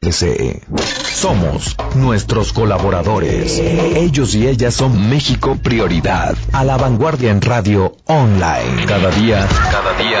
SE. Somos nuestros colaboradores. Ellos y ellas son México Prioridad. A la vanguardia en radio online. Cada día, cada día.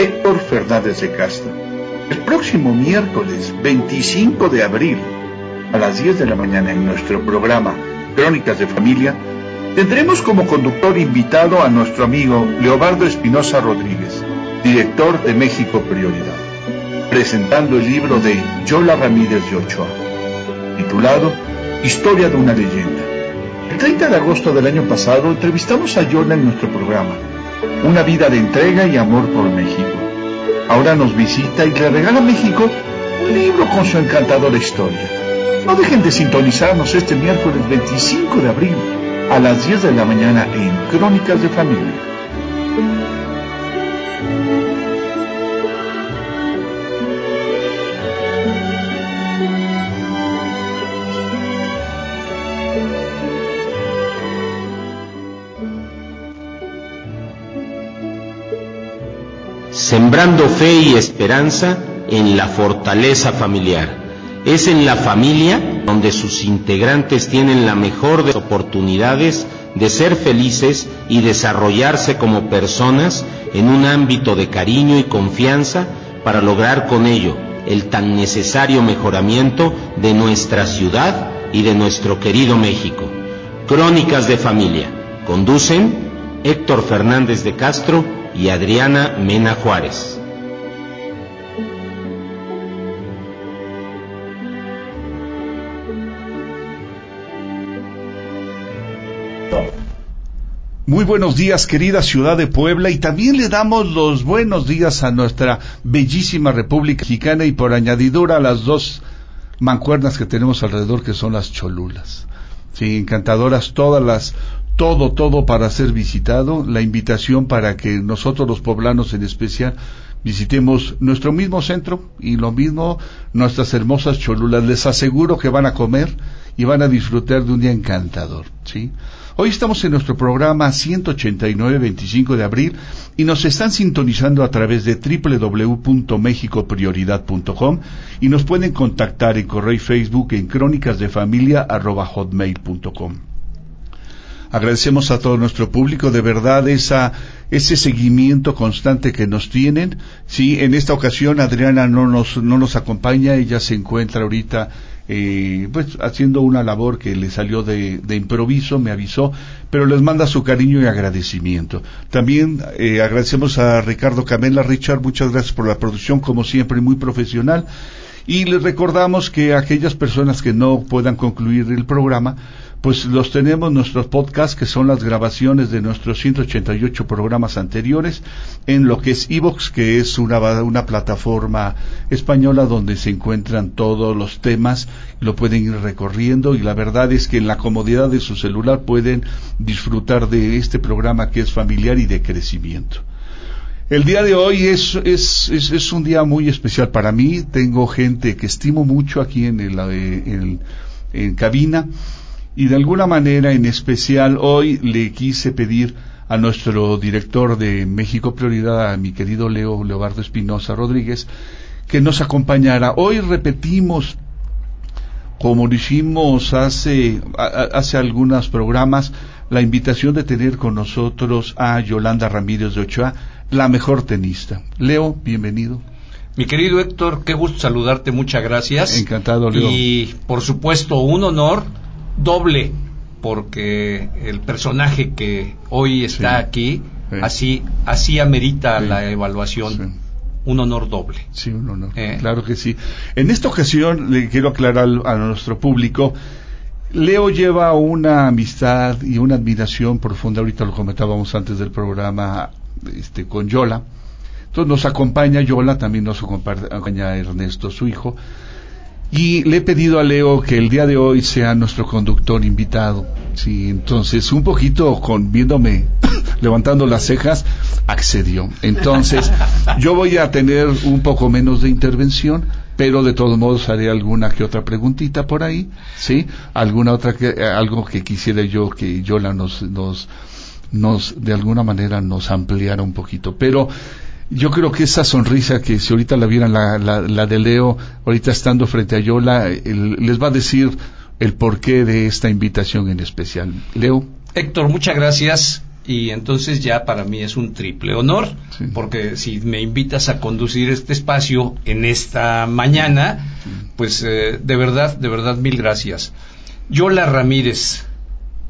Héctor Fernández de Castro. El próximo miércoles 25 de abril a las 10 de la mañana en nuestro programa Crónicas de Familia, tendremos como conductor invitado a nuestro amigo Leobardo Espinosa Rodríguez, director de México Prioridad, presentando el libro de Yola Ramírez de Ochoa titulado Historia de una leyenda. El 30 de agosto del año pasado entrevistamos a Yola en nuestro programa, Una vida de entrega y amor por México. Ahora nos visita y le regala a México un libro con su encantadora historia. No dejen de sintonizarnos este miércoles 25 de abril a las 10 de la mañana en Crónicas de Familia. Sembrando fe y esperanza en la fortaleza familiar. Es en la familia donde sus integrantes tienen la mejor de oportunidades de ser felices y desarrollarse como personas en un ámbito de cariño y confianza para lograr con ello el tan necesario mejoramiento de nuestra ciudad y de nuestro querido México. Crónicas de Familia. Conducen Héctor Fernández de Castro y Adriana Mena Juárez. Muy buenos días, querida ciudad de Puebla, y también le damos los buenos días a nuestra bellísima República Mexicana y por añadidura a las dos mancuernas que tenemos alrededor, que son las cholulas. Sí, encantadoras todas las todo, todo para ser visitado, la invitación para que nosotros los poblanos en especial visitemos nuestro mismo centro y lo mismo nuestras hermosas cholulas. Les aseguro que van a comer y van a disfrutar de un día encantador, ¿sí? Hoy estamos en nuestro programa 189, 25 de abril, y nos están sintonizando a través de www.mexicoprioridad.com y nos pueden contactar en correo y Facebook en crónicasdefamilia.hotmail.com. Agradecemos a todo nuestro público, de verdad, esa, ese seguimiento constante que nos tienen. Sí, en esta ocasión Adriana no nos, no nos acompaña, ella se encuentra ahorita eh, pues haciendo una labor que le salió de, de, improviso, me avisó, pero les manda su cariño y agradecimiento. También eh, agradecemos a Ricardo Camela, Richard, muchas gracias por la producción, como siempre, muy profesional. Y les recordamos que aquellas personas que no puedan concluir el programa, pues los tenemos nuestros podcasts, que son las grabaciones de nuestros 188 programas anteriores, en lo que es Evox, que es una, una plataforma española donde se encuentran todos los temas, lo pueden ir recorriendo y la verdad es que en la comodidad de su celular pueden disfrutar de este programa que es familiar y de crecimiento. El día de hoy es, es, es, un día muy especial para mí. Tengo gente que estimo mucho aquí en, el, en, en cabina y de alguna manera en especial hoy le quise pedir a nuestro director de México Prioridad, a mi querido Leo Leobardo Espinosa Rodríguez, que nos acompañara. Hoy repetimos, como lo hicimos hace, hace algunos programas, la invitación de tener con nosotros a Yolanda Ramírez de Ochoa, la mejor tenista. Leo, bienvenido. Mi querido Héctor, qué gusto saludarte, muchas gracias. Encantado, Leo. Y por supuesto, un honor doble, porque el personaje que hoy está Sí. aquí, Sí. así, así amerita Sí. la evaluación. Un honor doble. Sí, un honor. Eh. Claro que sí. En esta ocasión le quiero aclarar a nuestro público. Leo lleva una amistad y una admiración profunda, ahorita lo comentábamos antes del programa este, con Yola. Entonces nos acompaña Yola, también nos acompa- acompaña Ernesto, su hijo. Y le he pedido a Leo que el día de hoy sea nuestro conductor invitado. Sí, entonces un poquito con viéndome levantando las cejas, accedió. Entonces, yo voy a tener un poco menos de intervención, pero de todos modos haré alguna que otra preguntita por ahí, ¿sí? Alguna otra que eh, algo que quisiera yo que Yola nos nos nos de alguna manera nos ampliara un poquito, pero yo creo que esa sonrisa que si ahorita la vieran la, la, la de Leo, ahorita estando frente a Yola, el- les va a decir el porqué de esta invitación en especial. Leo. Héctor, muchas gracias. Y entonces ya para mí es un triple honor, Sí. porque si me invitas a conducir este espacio en esta mañana, pues eh, de verdad, de verdad, mil gracias. Yola Ramírez,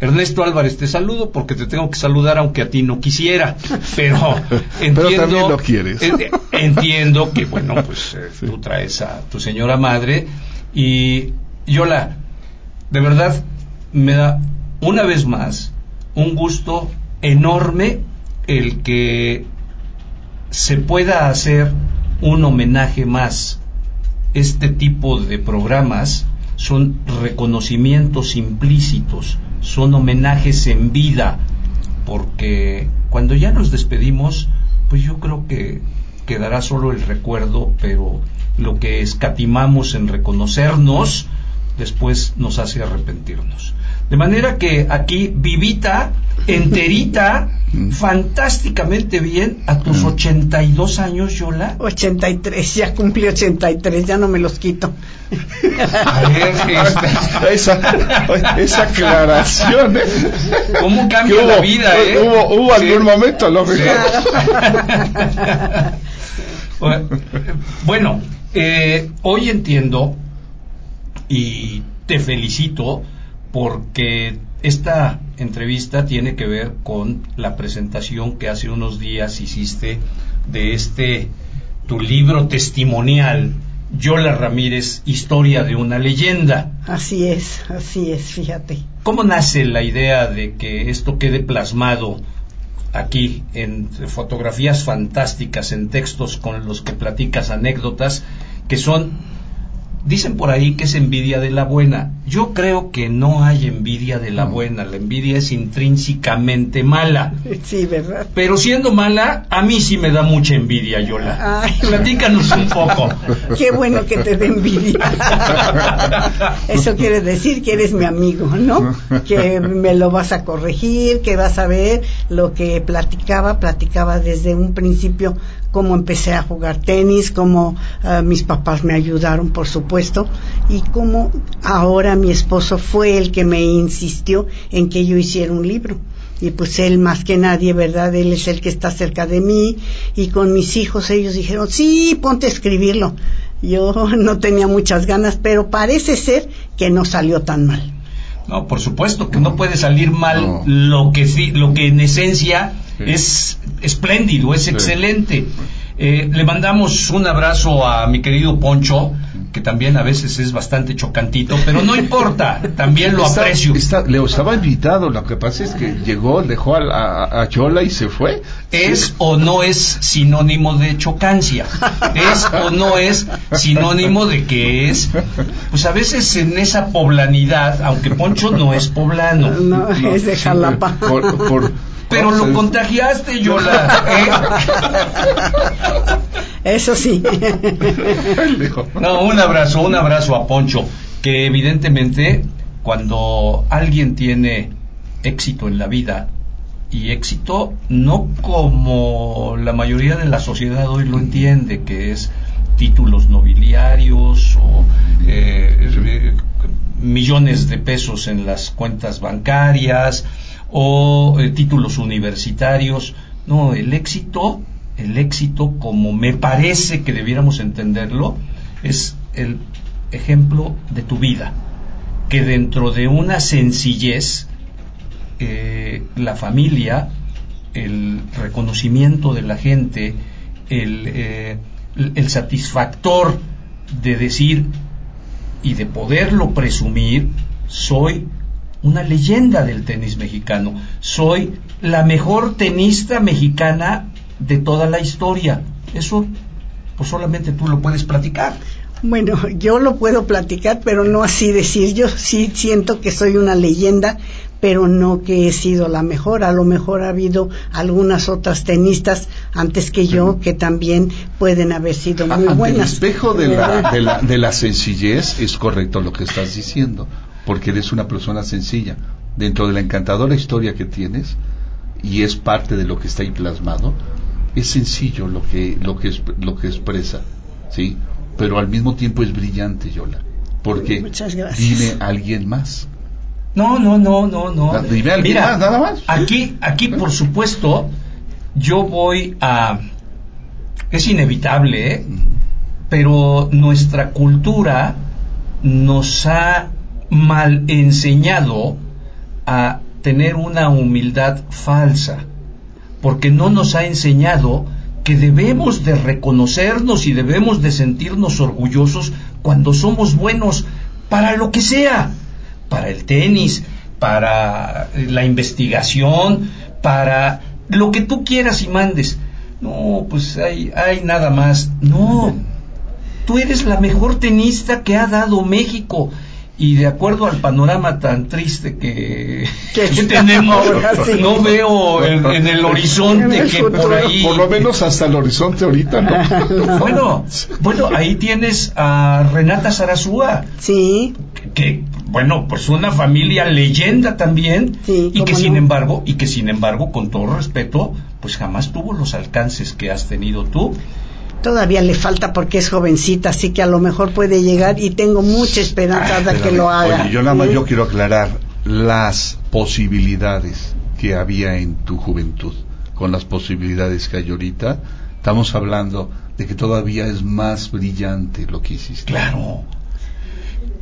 Ernesto Álvarez, te saludo porque te tengo que saludar aunque a ti no quisiera, pero entiendo, también lo quieres. en- entiendo que, bueno, pues eh, Sí. tú traes a tu señora madre y Yola, de verdad me da una vez más un gusto enorme el que se pueda hacer un homenaje más. Este tipo de programas son reconocimientos implícitos, son homenajes en vida, porque cuando ya nos despedimos, pues yo creo que quedará solo el recuerdo, pero lo que escatimamos en reconocernos, después nos hace arrepentirnos. De manera que aquí vivita, enterita, fantásticamente bien, a tus 82 años, Yola. 83, ya cumplí 83, ya no me los quito. Esa, esa aclaración. ¿eh? ¿Cómo cambia la vida, eh? Hubo, hubo Sí. algún momento, a lo mejor. bueno, eh, hoy entiendo y te felicito porque esta entrevista tiene que ver con la presentación que hace unos días hiciste de este tu libro testimonial Yola Ramírez, Historia de una leyenda. Así es, así es, fíjate. ¿Cómo nace la idea de que esto quede plasmado aquí en fotografías fantásticas, en textos con los que platicas anécdotas, que son, dicen por ahí que es envidia de la buena. Yo creo que no hay envidia de la buena, la envidia es intrínsecamente mala. Sí, ¿verdad? Pero siendo mala, a mí sí me da mucha envidia, Yola. Ay. Platícanos un poco. Qué bueno que te dé envidia. Eso quiere decir que eres mi amigo, ¿no? Que me lo vas a corregir, que vas a ver lo que platicaba, platicaba desde un principio cómo empecé a jugar tenis, cómo ah, mis papás me ayudaron, por supuesto, y cómo ahora mi esposo fue el que me insistió en que yo hiciera un libro. Y pues él más que nadie, ¿verdad? Él es el que está cerca de mí y con mis hijos ellos dijeron, sí, ponte a escribirlo. Yo no tenía muchas ganas, pero parece ser que no salió tan mal. No, por supuesto que no puede salir mal No. lo que lo que en esencia Sí. es espléndido, es excelente. Eh, le mandamos un abrazo a mi querido Poncho, que también a veces es bastante chocantito, pero no importa, también lo Está- aprecio. está- Leo estaba invitado, lo que pasa es que llegó, dejó a, a, a Yola y se fue. ¿Es o no es sinónimo de chocancia? ¿Es o no es sinónimo de que es? Pues a veces en esa poblanidad, aunque Poncho no es poblano, No, es de sí, Jalapa. por- por- pero lo contagiaste, Yola. Eso sí. No, un abrazo, un abrazo a Poncho, que evidentemente cuando alguien tiene éxito en la vida, y éxito no como la mayoría de la sociedad hoy lo entiende, que es títulos nobiliarios o eh, eh, millones de pesos en las cuentas bancarias o eh, títulos universitarios. No, el éxito el éxito como me parece que debiéramos entenderlo es el ejemplo de tu vida, que dentro de una sencillez, eh, la familia, el reconocimiento de la gente, el, eh, el satisfactor de decir y de poderlo presumir, soy una leyenda del tenis mexicano, soy la mejor tenista mexicana de toda la historia. Eso, pues solamente tú lo puedes platicar. Bueno, yo lo puedo platicar, pero no así decir. Yo sí siento que soy una leyenda, pero no que he sido la mejor. A lo mejor ha habido algunas otras tenistas antes que yo que también pueden haber sido muy Ante buenas. el espejo de la, de, la, de la sencillez es correcto lo que estás diciendo, porque eres una persona sencilla. Dentro de la encantadora historia que tienes, y es parte de lo que está ahí plasmado, es sencillo lo que, lo que, es- lo que expresa, ¿sí? Pero al mismo tiempo es brillante, Yola. Porque Muchas gracias. dime alguien más. No, no, no, no, no. Ah, dime alguien Mira, más, nada más. Aquí, aquí, por supuesto, yo voy a. Es inevitable, ¿eh? pero nuestra cultura nos ha mal enseñado a tener una humildad falsa, porque no nos ha enseñado que debemos de reconocernos y debemos de sentirnos orgullosos cuando somos buenos para lo que sea, para el tenis, para la investigación, para lo que tú quieras y mandes. No, pues hay, hay nada más. No, tú eres la mejor tenista que ha dado México. Y de acuerdo al panorama tan triste que, Que tenemos, sí. no veo en, en el horizonte En el que por ahí... Por lo menos hasta el horizonte ahorita, ¿no? Bueno, bueno, ahí tienes a Renata Sarazúa, Sí, que, bueno, pues una familia leyenda también, Sí, y que sin embargo, y que sin embargo, con todo respeto, pues jamás tuvo los alcances que has tenido tú. Todavía le falta porque es jovencita, así que a lo mejor puede llegar y tengo mucha esperanza de que lo haga. Oye, yo nada más ¿Sí? yo quiero aclarar las posibilidades que había en tu juventud con las posibilidades que hay ahorita. Estamos hablando de que todavía es más brillante lo que hiciste. Claro.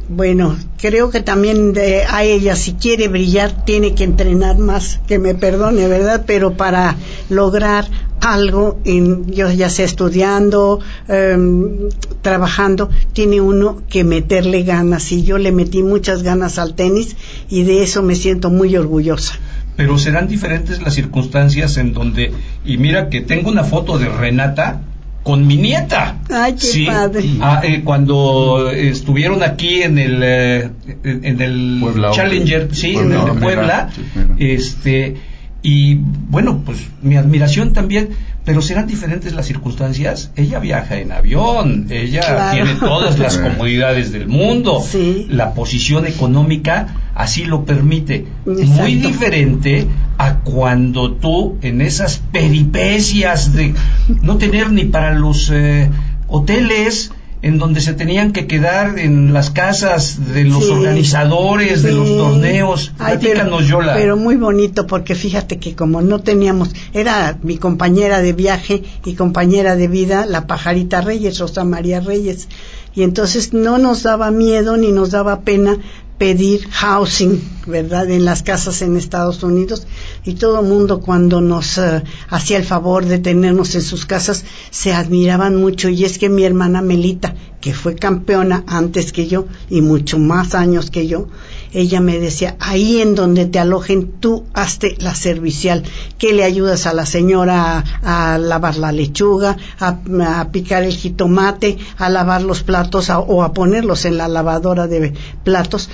Bueno, creo que también de- a ella, si quiere brillar, tiene que entrenar más, que me perdone, ¿verdad? Pero para lograr algo, en, yo ya sea estudiando, em, trabajando, tiene uno que meterle ganas. Y yo le metí muchas ganas al tenis y de eso me siento muy orgullosa. Pero serán diferentes las circunstancias en donde, y mira que tengo una foto de Renata con mi nieta. Ay, qué Sí, padre. ah, eh, cuando estuvieron aquí en el eh, en el Puebla Challenger, sí, Puebla en el de Puebla, este y bueno, pues mi admiración también, pero serán diferentes las circunstancias. Ella viaja en avión, ella Claro. tiene todas las comodidades del mundo, Sí. la posición económica así lo permite. Muy diferente a cuando tú en esas peripecias de no tener ni para los eh, hoteles en donde se tenían que quedar en las casas de los Sí. organizadores de los torneos. Ay, Platícanos, pero, Yola. pero muy bonito porque fíjate que como no teníamos, era mi compañera de viaje y compañera de vida, la pajarita Reyes, Rosa María Reyes. Y entonces no nos daba miedo ni nos daba pena pedir housing, ¿verdad? En las casas en Estados Unidos. Y todo el mundo cuando nos eh, hacía el favor de tenernos en sus casas se admiraban mucho. Y es que mi hermana Melita, que fue campeona antes que yo y mucho más años que yo, ella me decía, ahí en donde te alojen, tú hazte la servicial, que le ayudas a la señora a, a lavar la lechuga, a, picar el jitomate, a lavar los platos o a ponerlos en la lavadora de platos.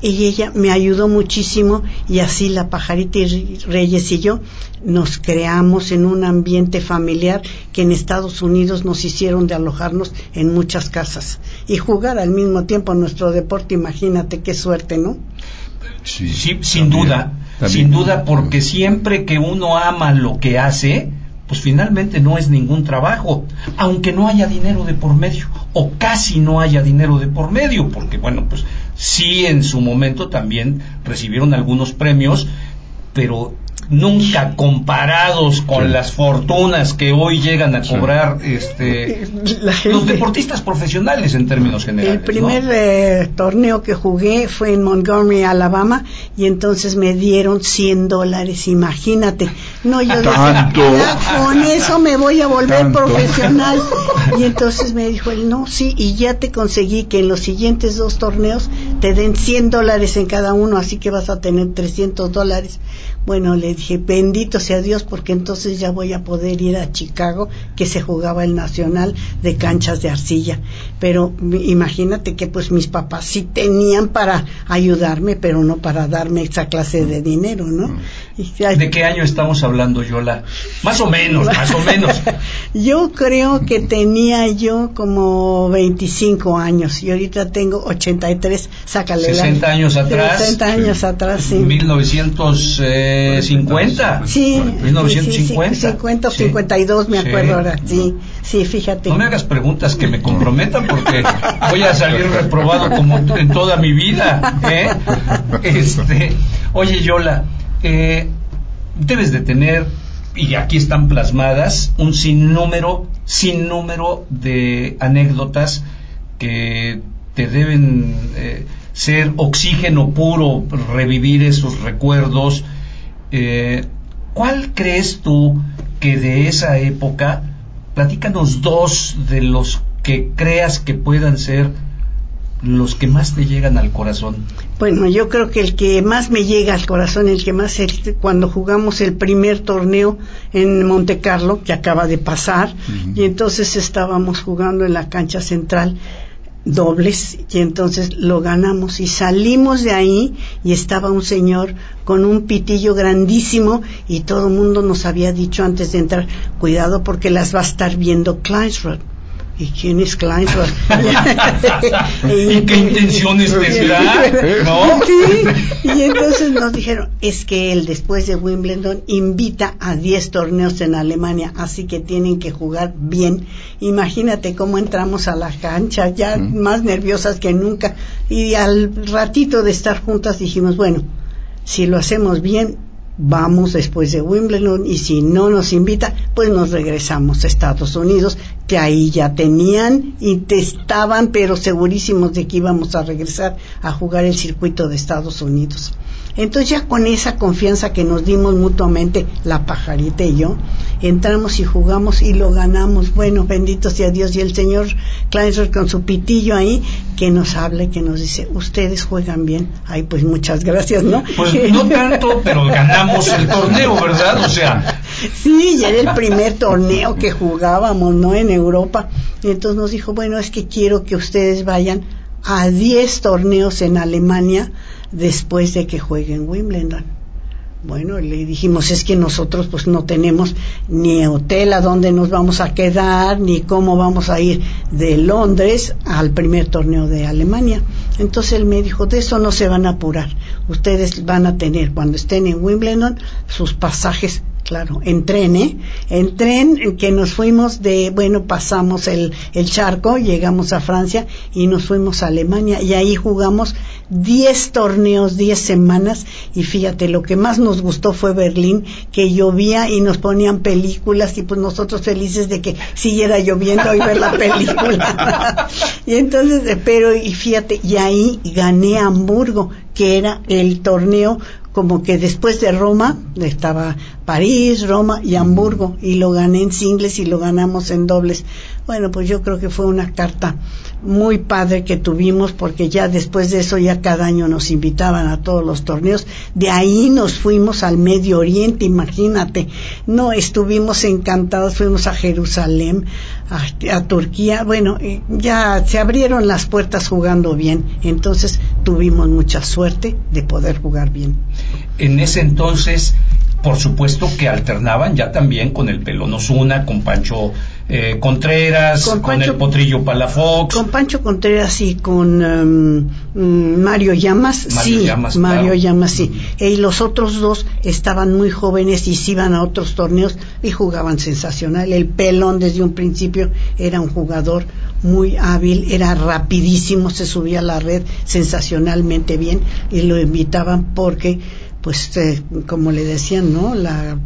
Y ella me ayudó muchísimo y así la pajarita y Reyes y yo nos creamos en un ambiente familiar que en Estados Unidos nos hicieron de alojarnos en muchas casas y jugar al mismo tiempo nuestro deporte, imagínate qué suerte, ¿no? Sí, Sí, sin también, duda, también. sin duda, porque siempre que uno ama lo que hace, pues finalmente no es ningún trabajo, aunque no haya dinero de por medio, o casi no haya dinero de por medio, porque bueno, pues sí en su momento también recibieron algunos premios, pero nunca comparados con las fortunas que hoy llegan a cobrar este los deportistas profesionales en términos generales. El primer eh, torneo que jugué fue en Montgomery, Alabama, y entonces me dieron 100 dólares, imagínate. No, yo ¿Tanto? con eso me voy a volver profesional. Y entonces me dijo él, no, sí, y ya te conseguí que en los siguientes dos torneos te den 100 dólares en cada uno, así que vas a tener 300 dólares. Bueno, le dije, bendito sea Dios, porque entonces ya voy a poder ir a Chicago, que se jugaba el Nacional de canchas de arcilla. Pero imagínate que pues mis papás sí tenían para ayudarme, pero no para darme esa clase de dinero, ¿no? Mm. ¿De qué año estamos hablando, Yola? Más o menos, más o menos. yo creo que tenía yo como 25 años y ahorita tengo 83, sácale 60 años atrás. 60 años atrás, sí. 1950. Sí. 1950. Sí, 50 o 52, me acuerdo ahora. Sí, sí, fíjate. No me hagas preguntas que me comprometan porque voy a salir reprobado como en toda mi vida. ¿eh? Este, oye, Yola eh, debes de tener, y aquí están plasmadas, un sinnúmero, sinnúmero de anécdotas que te deben eh, ser oxígeno puro, revivir esos recuerdos. Eh, ¿Cuál crees tú que de esa época, platícanos dos de los que creas que puedan ser los que más te llegan al corazón? Bueno, yo creo que el que más me llega al corazón, el que más cuando jugamos el primer torneo en Monte Carlo, que acaba de pasar, y entonces estábamos jugando en la cancha central dobles y entonces lo ganamos y salimos de ahí y estaba un señor con un pitillo grandísimo y todo el mundo nos había dicho antes de entrar cuidado porque las va a estar viendo Kleinsrod ¿Y quién es Kleinsberg? ¿Y qué intenciones tendrá? ¿No? Y entonces nos dijeron, es que él después de Wimbledon invita a 10 torneos en Alemania, así que tienen que jugar bien. Imagínate cómo entramos a la cancha, ya más nerviosas que nunca. Y al ratito de estar juntas dijimos, bueno, si lo hacemos bien, vamos después de Wimbledon y si no nos invita, pues nos regresamos a Estados Unidos, que ahí ya tenían y te estaban pero segurísimos de que íbamos a regresar a jugar el circuito de Estados Unidos. Entonces ya con esa confianza que nos dimos mutuamente, la pajarita y yo, entramos y jugamos y lo ganamos. Bueno, bendito sea Dios y el señor Kleinser con su pitillo ahí, que nos habla y que nos dice, ustedes juegan bien. Ay, pues muchas gracias, ¿no? Pues no tanto, pero ganamos el torneo, ¿verdad? O sea... Sí, ya era el primer torneo que jugábamos, ¿no? En Europa. Y entonces nos dijo, bueno, es que quiero que ustedes vayan a 10 torneos en Alemania después de que jueguen Wimbledon. Bueno, le dijimos, es que nosotros pues no tenemos ni hotel a donde nos vamos a quedar, ni cómo vamos a ir de Londres al primer torneo de Alemania. Entonces él me dijo, de eso no se van a apurar. Ustedes van a tener, cuando estén en Wimbledon, sus pasajes claro, en tren, ¿eh? En tren que nos fuimos de, bueno, pasamos el, el charco, llegamos a Francia y nos fuimos a Alemania y ahí jugamos 10 torneos, 10 semanas y fíjate, lo que más nos gustó fue Berlín, que llovía y nos ponían películas y pues nosotros felices de que siguiera lloviendo y ver la película. y entonces, pero y fíjate, y ahí gané Hamburgo, que era el torneo como que después de Roma estaba París, Roma y Hamburgo y lo gané en singles y lo ganamos en dobles. Bueno, pues yo creo que fue una carta muy padre que tuvimos porque ya después de eso ya cada año nos invitaban a todos los torneos. De ahí nos fuimos al Medio Oriente, imagínate. No, estuvimos encantados, fuimos a Jerusalén, a, Turquía. Bueno, ya se abrieron las puertas jugando bien. Entonces tuvimos mucha suerte de poder jugar bien. En ese entonces por supuesto que alternaban ya también con el Pelón Osuna, con Pancho eh, Contreras, con, el Potrillo Palafox. Con Pancho Contreras y con em, mm, Mario Llamas, Mario sí, Llamas, Mario Llamas, sí. Y los otros dos estaban muy jóvenes y se iban a otros torneos y jugaban sensacional. El Pelón desde un principio era un jugador muy hábil, era rapidísimo, se subía a la red sensacionalmente bien y lo invitaban porque pues eh, como le decían, ¿no? La,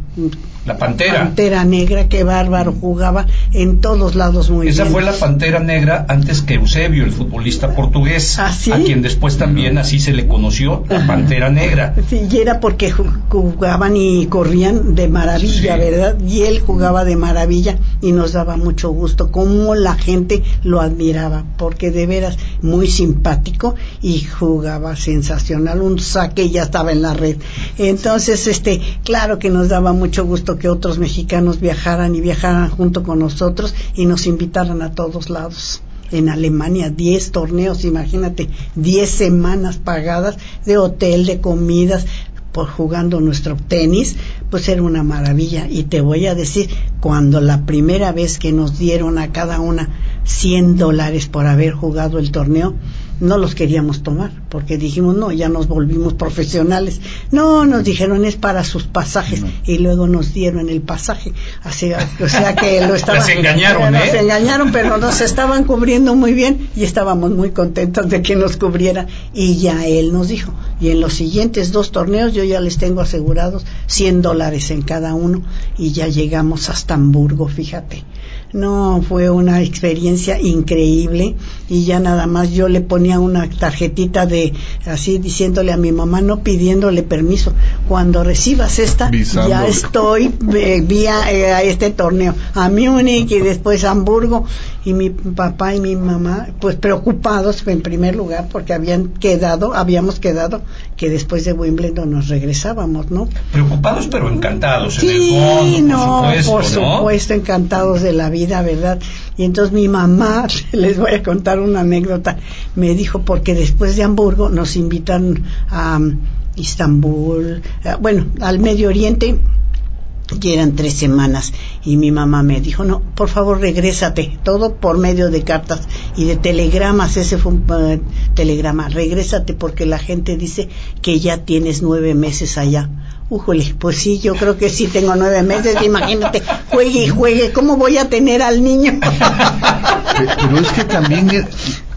la pantera. Pantera negra, qué bárbaro, jugaba en todos lados muy Esa bien. fue la pantera negra antes que Eusebio, el futbolista portugués, ¿Ah, sí? a quien después también así se le conoció, la pantera negra. Sí, y era porque ju- jugaban y corrían de maravilla, Sí. ¿verdad? Y él jugaba de maravilla y nos daba mucho gusto cómo la gente lo admiraba, porque de veras muy simpático y jugaba sensacional, un saque y ya estaba en la red. Entonces, este, claro que nos daba mucho gusto que otros mexicanos viajaran y viajaran junto con nosotros y nos invitaran a todos lados en Alemania 10 torneos, imagínate, 10 semanas pagadas de hotel, de comidas, por jugando nuestro tenis, pues era una maravilla. Y te voy a decir, cuando la primera vez que nos dieron a cada una 100 dólares por haber jugado el torneo, no los queríamos tomar, porque dijimos, no, ya nos volvimos profesionales. No, nos dijeron, es para sus pasajes, y luego nos dieron el pasaje. Así, o sea que lo estaban... Las engañaron, Nos ¿eh? engañaron, pero nos estaban cubriendo muy bien y estábamos muy contentos de que nos cubriera. Y ya él nos dijo, y en los siguientes dos torneos yo ya les tengo asegurados 100 dólares en cada uno, y ya llegamos hasta Hamburgo, fíjate. No, fue una experiencia increíble y ya nada más yo le ponía una tarjetita de así diciéndole a mi mamá, no pidiéndole permiso. Cuando recibas esta, ya estoy eh, vía eh, a este torneo, a Múnich y después a Hamburgo. Y mi papá y mi mamá, pues preocupados en primer lugar porque habían quedado, habíamos quedado que después de Wimbledon nos regresábamos, ¿no? Preocupados pero encantados en Sí, el fondo, no, por supuesto, por ¿no? supuesto, encantados de la vida, ¿verdad? Y entonces mi mamá, les voy a contar una anécdota, me dijo, porque después de Hamburgo nos invitan a um, Istambul, eh, bueno, al Medio Oriente, y eran tres semanas y mi mamá me dijo no por favor regrésate todo por medio de cartas y de telegramas ese fue un eh, telegrama regrésate porque la gente dice que ya tienes nueve meses allá Újole, pues sí, yo creo que sí tengo nueve meses, imagínate, juegue y juegue, ¿cómo voy a tener al niño? Pero es que también eh,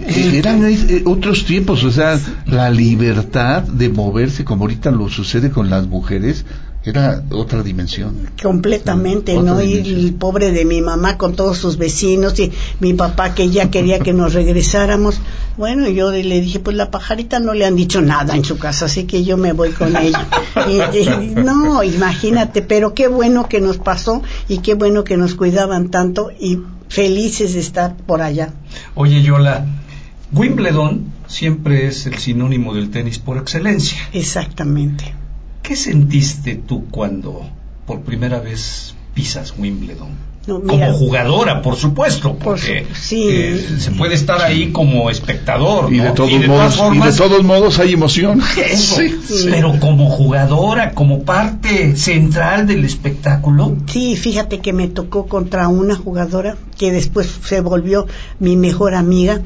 eh, eran otros tiempos, o sea, la libertad de moverse, como ahorita lo sucede con las mujeres, era otra dimensión. completamente, Otra ¿no? Y el pobre de mi mamá con todos sus vecinos y mi papá que ya quería que nos regresáramos. Bueno, yo le dije, pues la pajarita no le han dicho nada en su casa, así que yo me voy con ella. Y- y- no, imagínate, pero qué bueno que nos pasó y qué bueno que nos cuidaban tanto y felices de estar por allá. Oye, Yola, Wimbledon siempre es el sinónimo del tenis por excelencia. Exactamente. ¿Qué sentiste tú cuando por primera vez pisas Wimbledon? No, mira, como jugadora, por supuesto, Por porque su- sí. eh, se puede estar ahí como espectador, Y ¿no? de todos modos, y de todos modos hay emoción. eso, Sí, sí. pero como jugadora, como parte central del espectáculo, Sí, fíjate que me tocó contra una jugadora que después se volvió mi mejor amiga,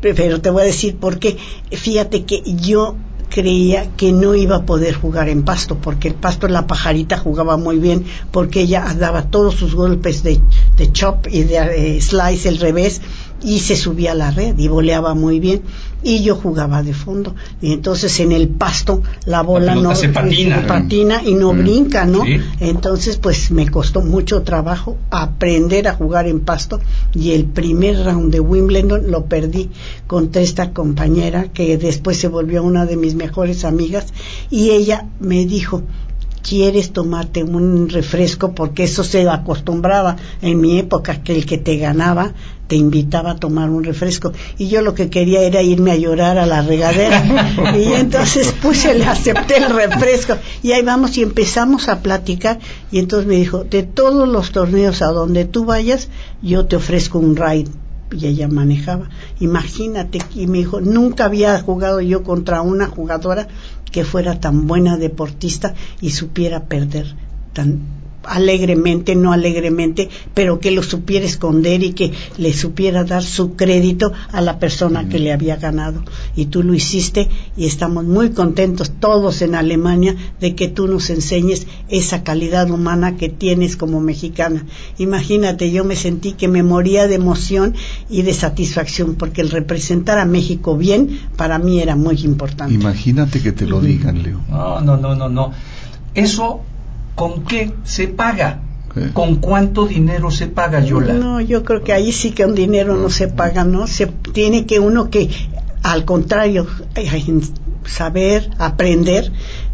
pe- pero te voy a decir por qué. Fíjate que yo creía que no iba a poder jugar en pasto, porque el pasto la pajarita jugaba muy bien, porque ella daba todos sus golpes de, de chop y de eh, slice el revés y se subía a la red y voleaba muy bien y yo jugaba de fondo y entonces en el pasto la bola no se patina. patina y no Mm. brinca, ¿no? Sí. Entonces, pues me costó mucho trabajo aprender a jugar en pasto y el primer round de Wimbledon lo perdí contra esta compañera que después se volvió una de mis mejores amigas y ella me dijo, ¿quieres tomarte un refresco? Porque eso se acostumbraba en mi época, que el que te ganaba te invitaba a tomar un refresco. Y yo lo que quería era irme a llorar a la regadera. Y entonces puse le acepté el refresco. Y ahí vamos y empezamos a platicar. Y entonces me dijo de todos los torneos a donde tú vayas yo te ofrezco un ride y ella manejaba. Imagínate. Y me dijo nunca había jugado yo contra una jugadora que fuera tan buena deportista y supiera perder tan alegremente, no alegremente, pero que lo supiera esconder y que le supiera dar su crédito a la persona que le había ganado. Y tú lo hiciste y estamos muy contentos todos en Alemania de que tú nos enseñes esa calidad humana que tienes como mexicana. Imagínate, yo me sentí que me moría de emoción y de satisfacción porque el representar a México bien para mí era muy importante. Imagínate que te lo digan, Leo. No, no, no, no, no. Eso ¿con qué se paga? ¿Con cuánto dinero se paga, Yola? No, yo creo que ahí sí que un dinero no se paga, ¿no? Se tiene que uno que, al contrario, saber, aprender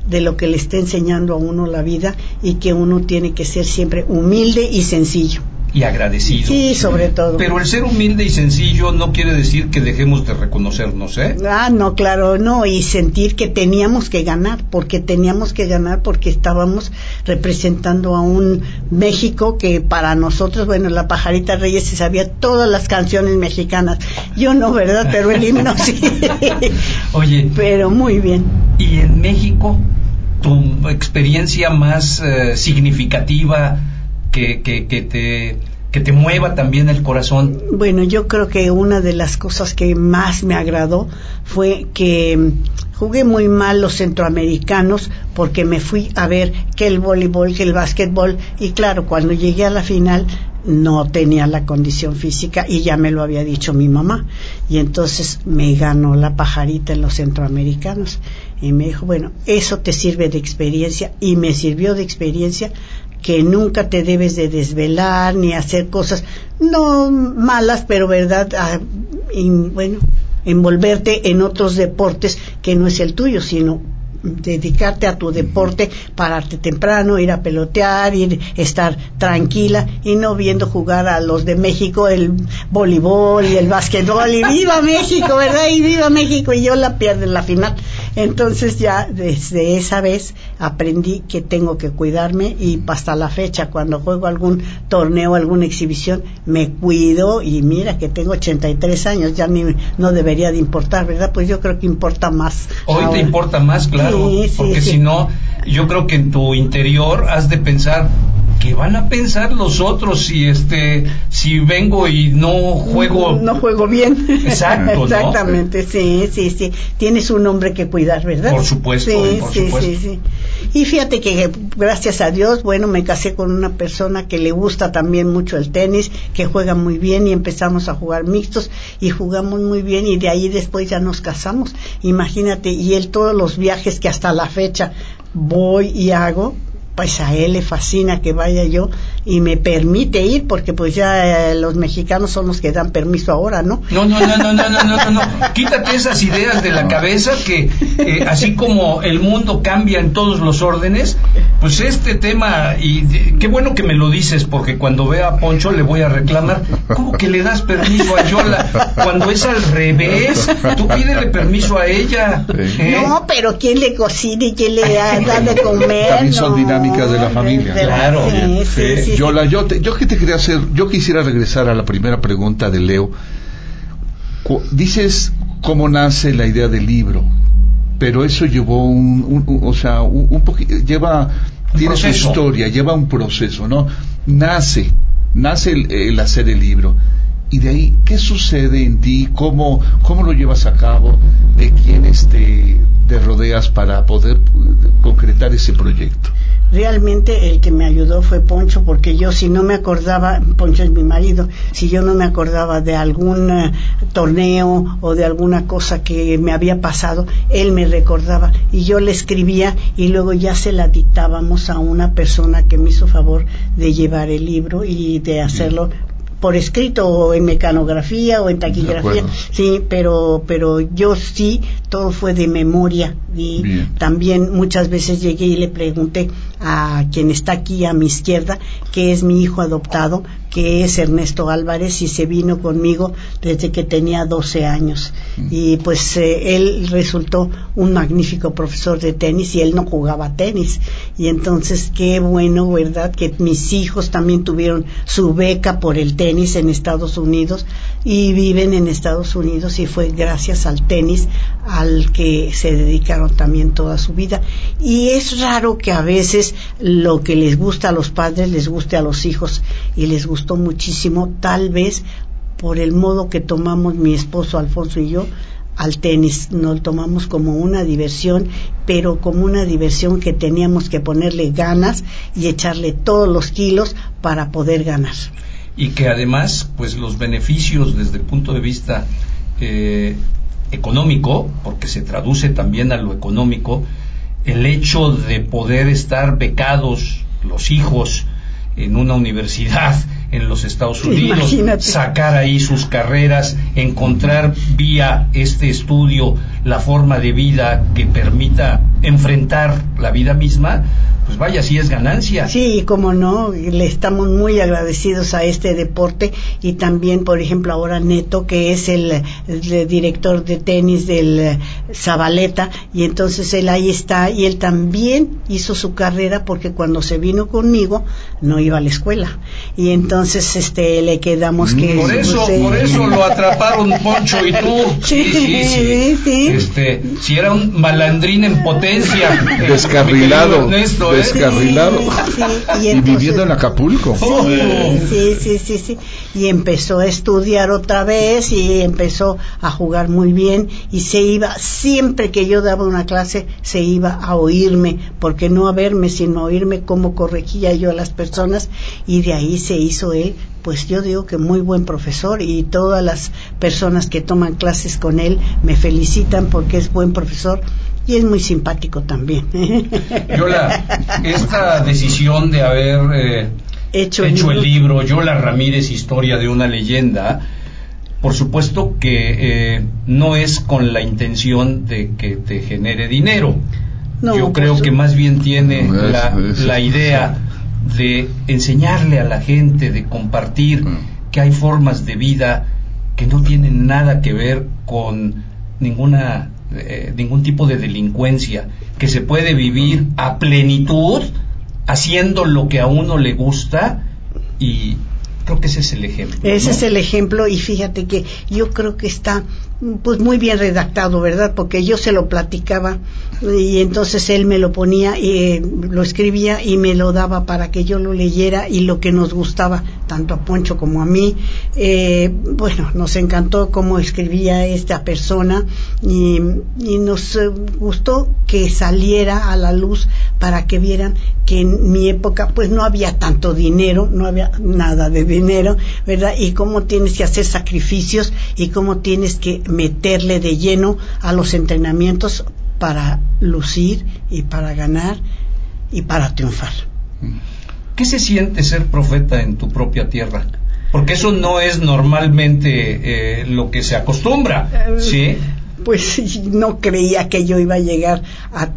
de lo que le está enseñando a uno la vida y que uno tiene que ser siempre humilde y sencillo y agradecido. Sí, sobre todo. Pero el ser humilde y sencillo no quiere decir que dejemos de reconocernos, ¿eh? Ah, no, claro, no, y sentir que teníamos que ganar, porque teníamos que ganar porque estábamos representando a un México que para nosotros, bueno, la pajarita Reyes se sabía todas las canciones mexicanas. Yo no, ¿verdad? Pero el himno sí. Oye. Pero muy bien. ¿Y en México tu experiencia más eh, significativa que, que, te que te mueva también el corazón? Bueno, yo creo que una de las cosas que más me agradó fue que mm, jugué muy mal los centroamericanos porque me fui a ver que el voleibol, que el básquetbol y claro, cuando llegué a la final no tenía la condición física y ya me lo había dicho mi mamá y entonces me ganó la pajarita en los centroamericanos y me dijo, bueno, eso te sirve de experiencia y me sirvió de experiencia que nunca te debes de desvelar ni hacer cosas no malas, pero verdad, ah, bueno, envolverte en otros deportes que no es el tuyo, sino dedicarte a tu deporte, pararte temprano, ir a pelotear, ir estar tranquila y no viendo jugar a los de México el voleibol y el básquetbol y viva México, ¿verdad? Y viva México y yo la pierdo en la final. Entonces ya desde esa vez aprendí que tengo que cuidarme y hasta la fecha cuando juego algún torneo, alguna exhibición, me cuido y mira que tengo 83 años, ya ni, no debería de importar, ¿verdad? Pues yo creo que importa más. Hoy te importa más, claro, porque si no, yo creo que en tu interior has de pensar, ¿qué van a pensar los otros si este si vengo y no juego no, juego bien. Exacto exactamente sí sí sí. Tienes un hombre que cuidar verdad por supuesto sí por sí, supuesto. sí sí. Y fíjate que gracias a Dios bueno me casé con una persona que le gusta también mucho el tenis que juega muy bien y empezamos a jugar mixtos y jugamos muy bien y de ahí después ya nos casamos. Imagínate y él todos los viajes que hasta la fecha voy y hago pues a él le fascina que vaya yo y me permite ir porque pues ya eh, los mexicanos son los que dan permiso ahora, ¿no? No, no, no, no, no, no, no, no, quítate esas ideas de la cabeza que eh, así como el mundo cambia en todos los órdenes, pues este tema y qué bueno que me lo dices porque cuando vea a Poncho le voy a reclamar, ¿cómo que le das permiso a Yola cuando es al revés? Tú pídele permiso a ella. ¿eh? No, pero quién le cocina y quién le da, de comer. También son dinámicas de la familia. Claro. yo, la, yo, yo que te quería hacer, yo quisiera regresar a la primera pregunta de Leo. dices cómo nace la idea del libro, pero eso llevó un, o sea, un, poquito, lleva, tiene su historia, lleva un proceso, ¿no? Nace, nace el, hacer el libro. Y de ahí, ¿qué sucede en ti? ¿Cómo, cómo lo llevas a cabo? ¿De quién te, te rodeas para poder concretar ese proyecto? Realmente el que me ayudó fue Poncho, porque yo si no me acordaba, Poncho es mi marido, si yo no me acordaba de algún eh, torneo o de alguna cosa que me había pasado, él me recordaba y yo le escribía y luego ya se la dictábamos a una persona que me hizo favor de llevar el libro y de hacerlo por escrito o en mecanografía o en taquigrafía, sí, pero pero yo sí todo fue de memoria. Y también muchas veces llegué y le pregunté a quien está aquí a mi izquierda, que es mi hijo adoptado, que es Ernesto Álvarez y se vino conmigo desde que tenía 12 años. Mm. Y pues eh, él resultó un magnífico profesor de tenis y él no jugaba tenis. Y entonces qué bueno, ¿verdad? Que mis hijos también tuvieron su beca por el tenis en Estados Unidos y viven en Estados Unidos y fue gracias al tenis al que se dedicaron también toda su vida. Y es raro que a veces lo que les gusta a los padres les guste a los hijos y les gustó muchísimo, tal vez por el modo que tomamos mi esposo Alfonso y yo al tenis. Nos tomamos como una diversión, pero como una diversión que teníamos que ponerle ganas y echarle todos los kilos para poder ganar. Y que además, pues los beneficios desde el punto de vista eh, económico, porque se traduce también a lo económico, el hecho de poder estar becados los hijos en una universidad en los Estados Unidos, sacar ahí sus carreras, encontrar vía este estudio la forma de vida que permita enfrentar la vida misma, pues vaya, sí es ganancia. Sí, como no, le estamos muy agradecidos a este deporte y también, por ejemplo, ahora Neto, que es el, director de tenis del eh, Zabaleta, y entonces él ahí está, y él también hizo su carrera porque cuando se vino conmigo no iba a la escuela. Y entonces este le quedamos que... Por eso, pues, por eso lo atraparon Poncho y tú. Sí, sí, sí. Este, si era un malandrín en potencia. Descarrilado. Ernesto, descarrilado. y, viviendo en Acapulco. Sí, sí, sí, sí, Y empezó a estudiar otra vez y empezó a jugar muy bien y se iba, siempre que yo daba una clase, se iba a oírme, porque no a verme, sino a oírme cómo corregía yo a las personas y de ahí se hizo él pues yo digo que muy buen profesor y todas las personas que toman clases con él me felicitan porque es buen profesor y es muy simpático también. Yola, esta decisión de haber eh, hecho, el, libro. Yola Ramírez, Historia de una leyenda, por supuesto que eh, no es con la intención de que te genere dinero. Yo creo que más bien tiene la, la idea de enseñarle a la gente, de compartir mm. que hay formas de vida que no tienen nada que ver con ninguna eh, ningún tipo de delincuencia, que se puede vivir a plenitud haciendo lo que a uno le gusta y creo que ese es el ejemplo. Ese es el ejemplo y fíjate que yo creo que está pues muy bien redactado, ¿verdad? Porque yo se lo platicaba y entonces él me lo ponía y eh, lo escribía y me lo daba para que yo lo leyera y lo que nos gustaba tanto a Poncho como a mí eh, bueno nos encantó cómo escribía esta persona y, y nos eh, gustó que saliera a la luz para que vieran que en mi época pues no había tanto dinero no había nada de dinero verdad y cómo tienes que hacer sacrificios y cómo tienes que meterle de lleno a los entrenamientos para lucir y para ganar y para triunfar. ¿Qué se siente ser profeta en tu propia tierra? Porque eso no es normalmente eh, lo que se acostumbra, eh, ¿sí? Pues no creía que yo iba a llegar a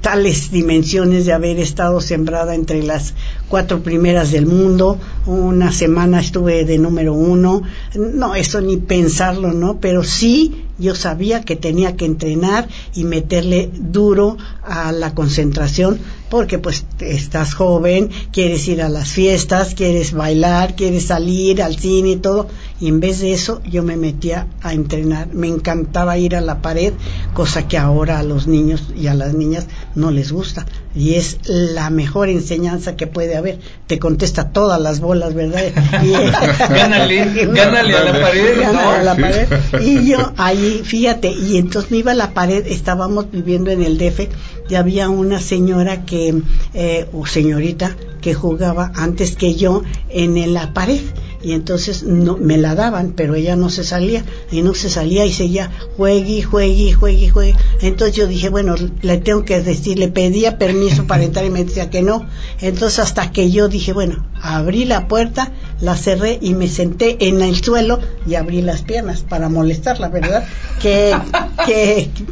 tales dimensiones de haber estado sembrada entre las cuatro primeras del mundo. Una semana estuve de número uno. No, eso ni pensarlo, ¿no? Pero sí yo sabía que tenía que entrenar y meterle duro a la concentración porque pues estás joven, quieres ir a las fiestas, quieres bailar, quieres salir al cine y todo, y en vez de eso yo me metía a entrenar. Me encantaba ir a la pared, cosa que ahora a los niños y a las niñas no les gusta. Y es la mejor enseñanza que puede haber. Te contesta todas las bolas, ¿verdad? gánale, gánale a la pared. Gánale a la pared. Y yo ahí, fíjate, y entonces me iba a la pared, estábamos viviendo en el DF y había una señora que, eh, o señorita, que jugaba antes que yo en la pared y entonces no me la daban pero ella no se salía. Y no se salía y seguía juegue juegue juegue juegue entonces yo dije bueno le tengo que decir le pedía permiso para entrar y me decía que no entonces hasta que yo dije bueno abrí la puerta la cerré y me senté en el suelo y abrí las piernas para molestarla verdad que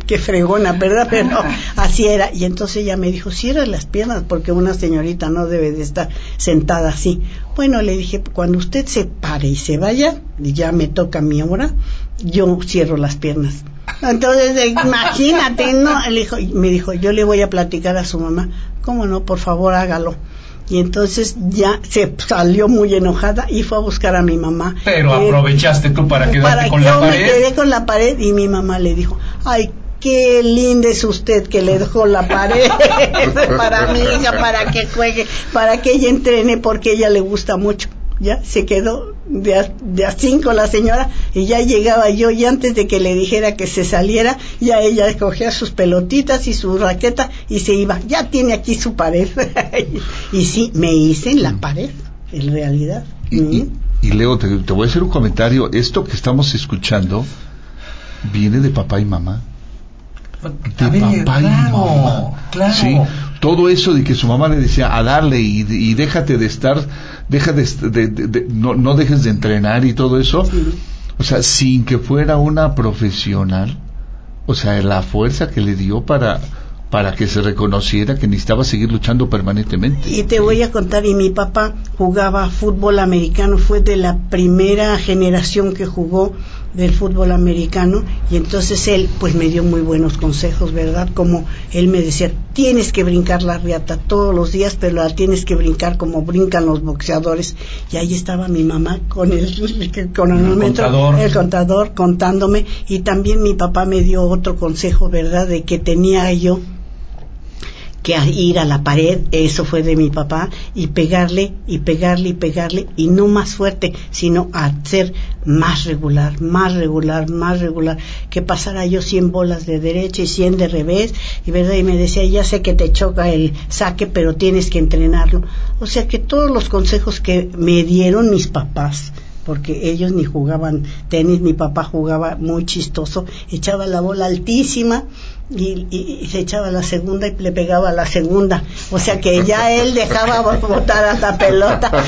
que, fregona verdad pero así era y entonces ella me dijo cierra las piernas porque una señorita no debe de estar sentada así bueno, le dije, cuando usted se pare y se vaya, y ya me toca mi hora, yo cierro las piernas. Entonces, imagínate, ¿no? me dijo, yo le voy a platicar a su mamá. ¿Cómo no? Por favor, hágalo. Y entonces ya se salió muy enojada y fue a buscar a mi mamá. Pero aprovechaste tú para quedarte con la pared. Yo me quedé con la pared y mi mamá le dijo, ay, qué linda es usted que le dejó la pared para mi hija, para que juegue, para que ella entrene, porque ella le gusta mucho. Ya se quedó de a, de a cinco la señora y ya llegaba yo y antes de que le dijera que se saliera, ya ella cogía sus pelotitas y su raqueta y se iba. Ya tiene aquí su pared. y sí, me hice en la pared, en realidad. Y, y, y Leo, te, te voy a hacer un comentario. Esto que estamos escuchando viene de papá y mamá. De ver, papá y claro, mamá. claro. Sí, todo eso de que su mamá le decía a darle y, y déjate de estar, deja de, de- de- de- no, no dejes de entrenar y todo eso. O sea, sin que fuera una profesional, o sea, la fuerza que le dio para, para que se reconociera que necesitaba seguir luchando permanentemente. Y te voy a contar, y mi papá jugaba fútbol americano, fue de la primera generación que jugó del fútbol americano, y entonces él pues me dio muy buenos consejos, ¿verdad? Como él me decía, tienes que brincar la riata todos los días, pero la tienes que brincar como brincan los boxeadores. Y ahí estaba mi mamá con el, con el, El metro- contador. el contador contándome, y también mi papá me dio otro consejo, ¿verdad? De que tenía yo que a ir a la pared, eso fue de mi papá, y pegarle y pegarle y pegarle, y no más fuerte, sino a ser más regular, más regular, más regular, que pasara yo 100 bolas de derecha y 100 de revés, y verdad, y me decía, ya sé que te choca el saque, pero tienes que entrenarlo. O sea que todos los consejos que me dieron mis papás, porque ellos ni jugaban tenis, mi papá jugaba muy chistoso, echaba la bola altísima y, y- se echaba la segunda y le pegaba la segunda, o sea que ya él dejaba botar a la pelota.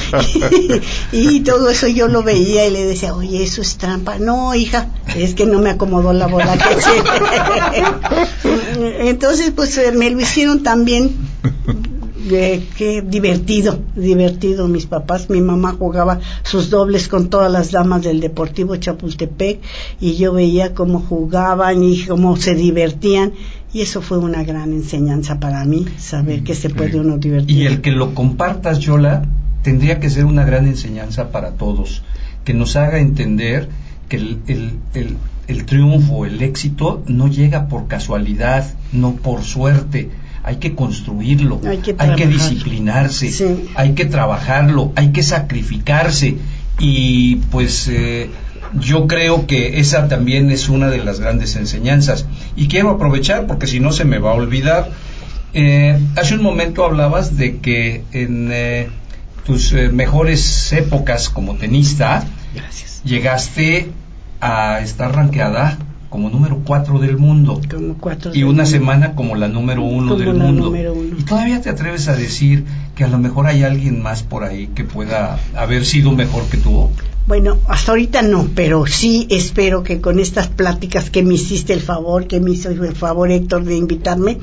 Y, todo eso yo lo veía y le decía, oye, eso es trampa, no hija, es que no me acomodó la bola que eché". Entonces pues eh, me lo hicieron también qué divertido, divertido mis papás. Mi mamá jugaba sus dobles con todas las damas del Deportivo Chapultepec y yo veía cómo jugaban y cómo se divertían y eso fue una gran enseñanza para mí, saber que se puede uno divertir. Y el que lo compartas, Yola, tendría que ser una gran enseñanza para todos, que nos haga entender que el, el- el- el triunfo, el éxito, no llega por casualidad, no por suerte. Hay que construirlo, Hay que hay que trabajar. disciplinarse, Sí. hay que trabajarlo, hay que sacrificarse. Y pues eh, yo creo que esa también es una de las grandes enseñanzas. Y quiero aprovechar, porque si no se me va a olvidar, eh, hace un momento hablabas de que en eh, tus eh, mejores épocas como tenista Gracias. llegaste a estar rankeada como número 4 del mundo Como cuatro y una semana como la número uno del mundo. número uno. Y todavía te atreves a decir que a lo mejor hay alguien más por ahí que pueda haber sido mejor que tú. Bueno, hasta ahorita no, pero sí espero que con estas pláticas que me hiciste el favor, que me hizo el favor Héctor de invitarme,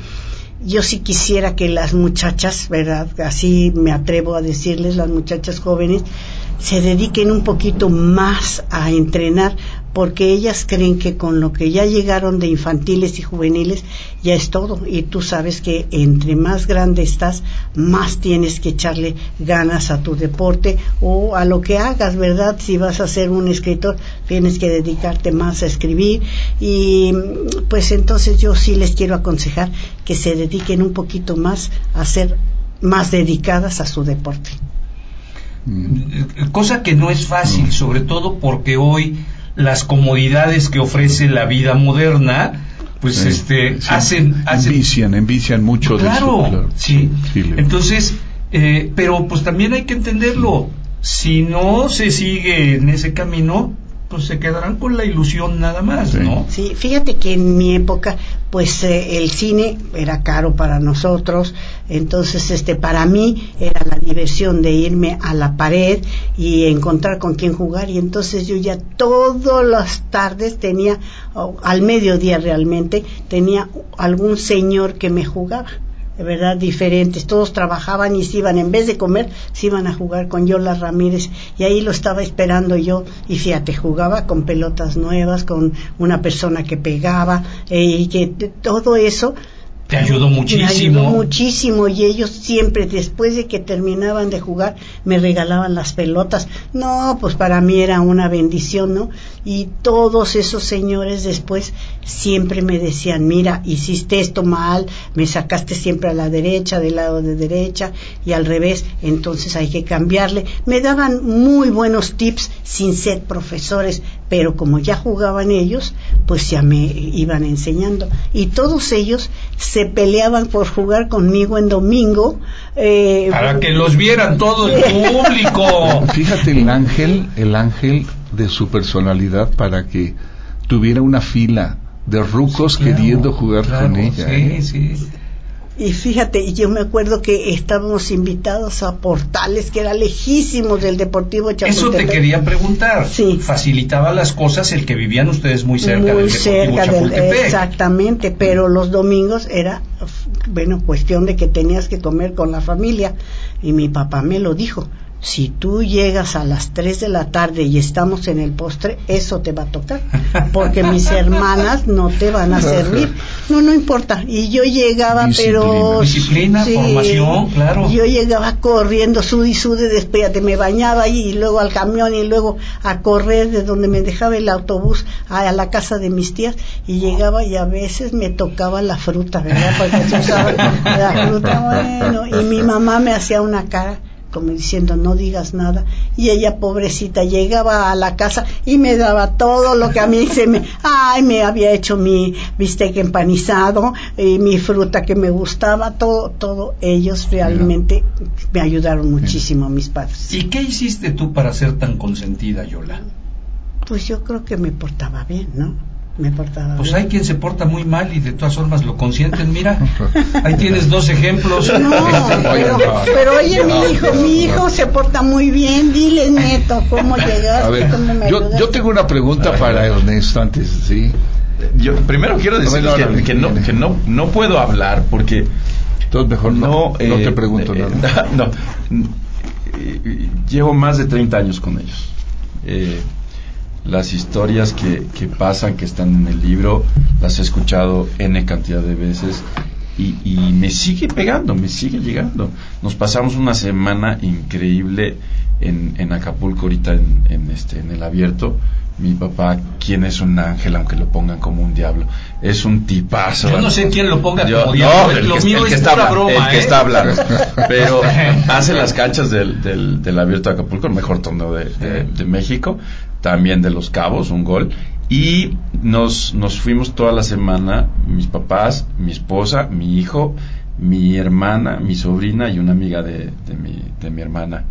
yo sí quisiera que las muchachas, ¿verdad? Así me atrevo a decirles, las muchachas jóvenes, se dediquen un poquito más a entrenar, porque ellas creen que con lo que ya llegaron de infantiles y juveniles ya es todo. Y tú sabes que entre más grande estás, más tienes que echarle ganas a tu deporte o a lo que hagas, ¿verdad? Si vas a ser un escritor, tienes que dedicarte más a escribir. Y pues entonces yo sí les quiero aconsejar que se dediquen un poquito más a ser más dedicadas a su deporte. Eh, Cosa que no es fácil, sobre todo porque hoy las comodidades que ofrece la vida moderna, pues Sí, este sí. hacen, hacen envician, envician mucho claro, de eso. Claro. sí. Entonces, eh, pero pues también hay que entenderlo. Si no se sigue en ese camino, pues se quedarán con la ilusión nada más, Sí. ¿no? Sí, fíjate que en mi época, pues eh, el cine era caro para nosotros, entonces este para mí era la diversión de irme a la pared y encontrar con quién jugar y entonces yo ya todas las tardes tenía, o al mediodía realmente, tenía algún señor que me jugaba. De verdad diferentes, todos trabajaban y se iban, en vez de comer, se iban a jugar con Yola Ramírez y ahí lo estaba esperando yo y fíjate, jugaba con pelotas nuevas, con una persona que pegaba eh, y que todo eso Te ayudó me muchísimo. ayudó muchísimo y ellos siempre después de que terminaban de jugar me regalaban las pelotas. No, pues para mí era una bendición, ¿no? Y todos esos señores después siempre me decían, mira, hiciste esto mal, me sacaste siempre a la derecha, del lado de derecha y al revés, entonces hay que cambiarle. Me daban muy buenos tips sin ser profesores, pero como ya jugaban ellos, pues ya me iban enseñando. Y todos ellos se peleaban por jugar conmigo en domingo. Eh, Para que los vieran todo el público. Fíjate el ángel, el ángel de su personalidad para que tuviera una fila de rucos queriendo jugar con ella. Sí, ¿eh? sí. Y fíjate, yo me acuerdo que estábamos invitados a Portales, que era lejísimos del Deportivo Chapultepec. Eso te quería preguntar. Sí. Facilitaba las cosas el que vivían ustedes muy cerca del Deportivo Chapultepec. exactamente, pero los domingos era, bueno, cuestión de que tenías que comer con la familia. Y mi papá me lo dijo si tú llegas a las 3 de la tarde y estamos en el postre, eso te va a tocar, porque mis hermanas no te van a servir. No, no importa. Y yo llegaba, pero... Disciplina, formación, claro. Yo llegaba corriendo, sude y sude, me bañaba y, luego al camión y luego a correr de donde me dejaba el autobús a, la casa de mis tías y llegaba y a veces me tocaba la fruta, ¿verdad? Porque se usaba la fruta, bueno, y mi mamá me hacía una cara como diciendo no digas nada y ella pobrecita llegaba a la casa y me daba todo lo que a mí se me ay me había hecho mi bistec empanizado y mi fruta que me gustaba todo todo. Ellos realmente me ayudaron muchísimo mis padres. Y qué hiciste tú para ser tan consentida Yola pues yo creo que me portaba bien no me portaba Pues hay quien se porta muy mal y de todas formas lo consienten, mira. Ahí tienes dos ejemplos. No, pero, oye, mi hijo, mi hijo se porta muy bien. Dile, neto, ¿cómo llegaste? yo, yo, tengo una pregunta para Ernesto antes, ¿sí? Yo primero quiero decir que, no, que no, no puedo hablar porque... Entonces mejor no, no, te eh, pregunto eh, nada. no, llevo más de 30 años con ellos. Eh, las historias que, que, pasan, que están en el libro, las he escuchado N cantidad de veces y, y, me sigue pegando, me sigue llegando. Nos pasamos una semana increíble en, en Acapulco ahorita en, en, este, en el abierto. Mi papá, ¿quién es un ángel aunque lo pongan como un diablo? Es un tipazo. Yo no sé quién lo ponga como diablo. el lo que, mío es está, broma, el que ¿eh? está hablando. Pero hace las canchas del, del, del abierto de Acapulco, el mejor torneo de, de, de México también de Los Cabos, un gol. Y nos, nos fuimos toda la semana, mis papás, mi esposa, mi hijo, mi hermana, mi sobrina y una amiga de, de, mi, de mi hermana.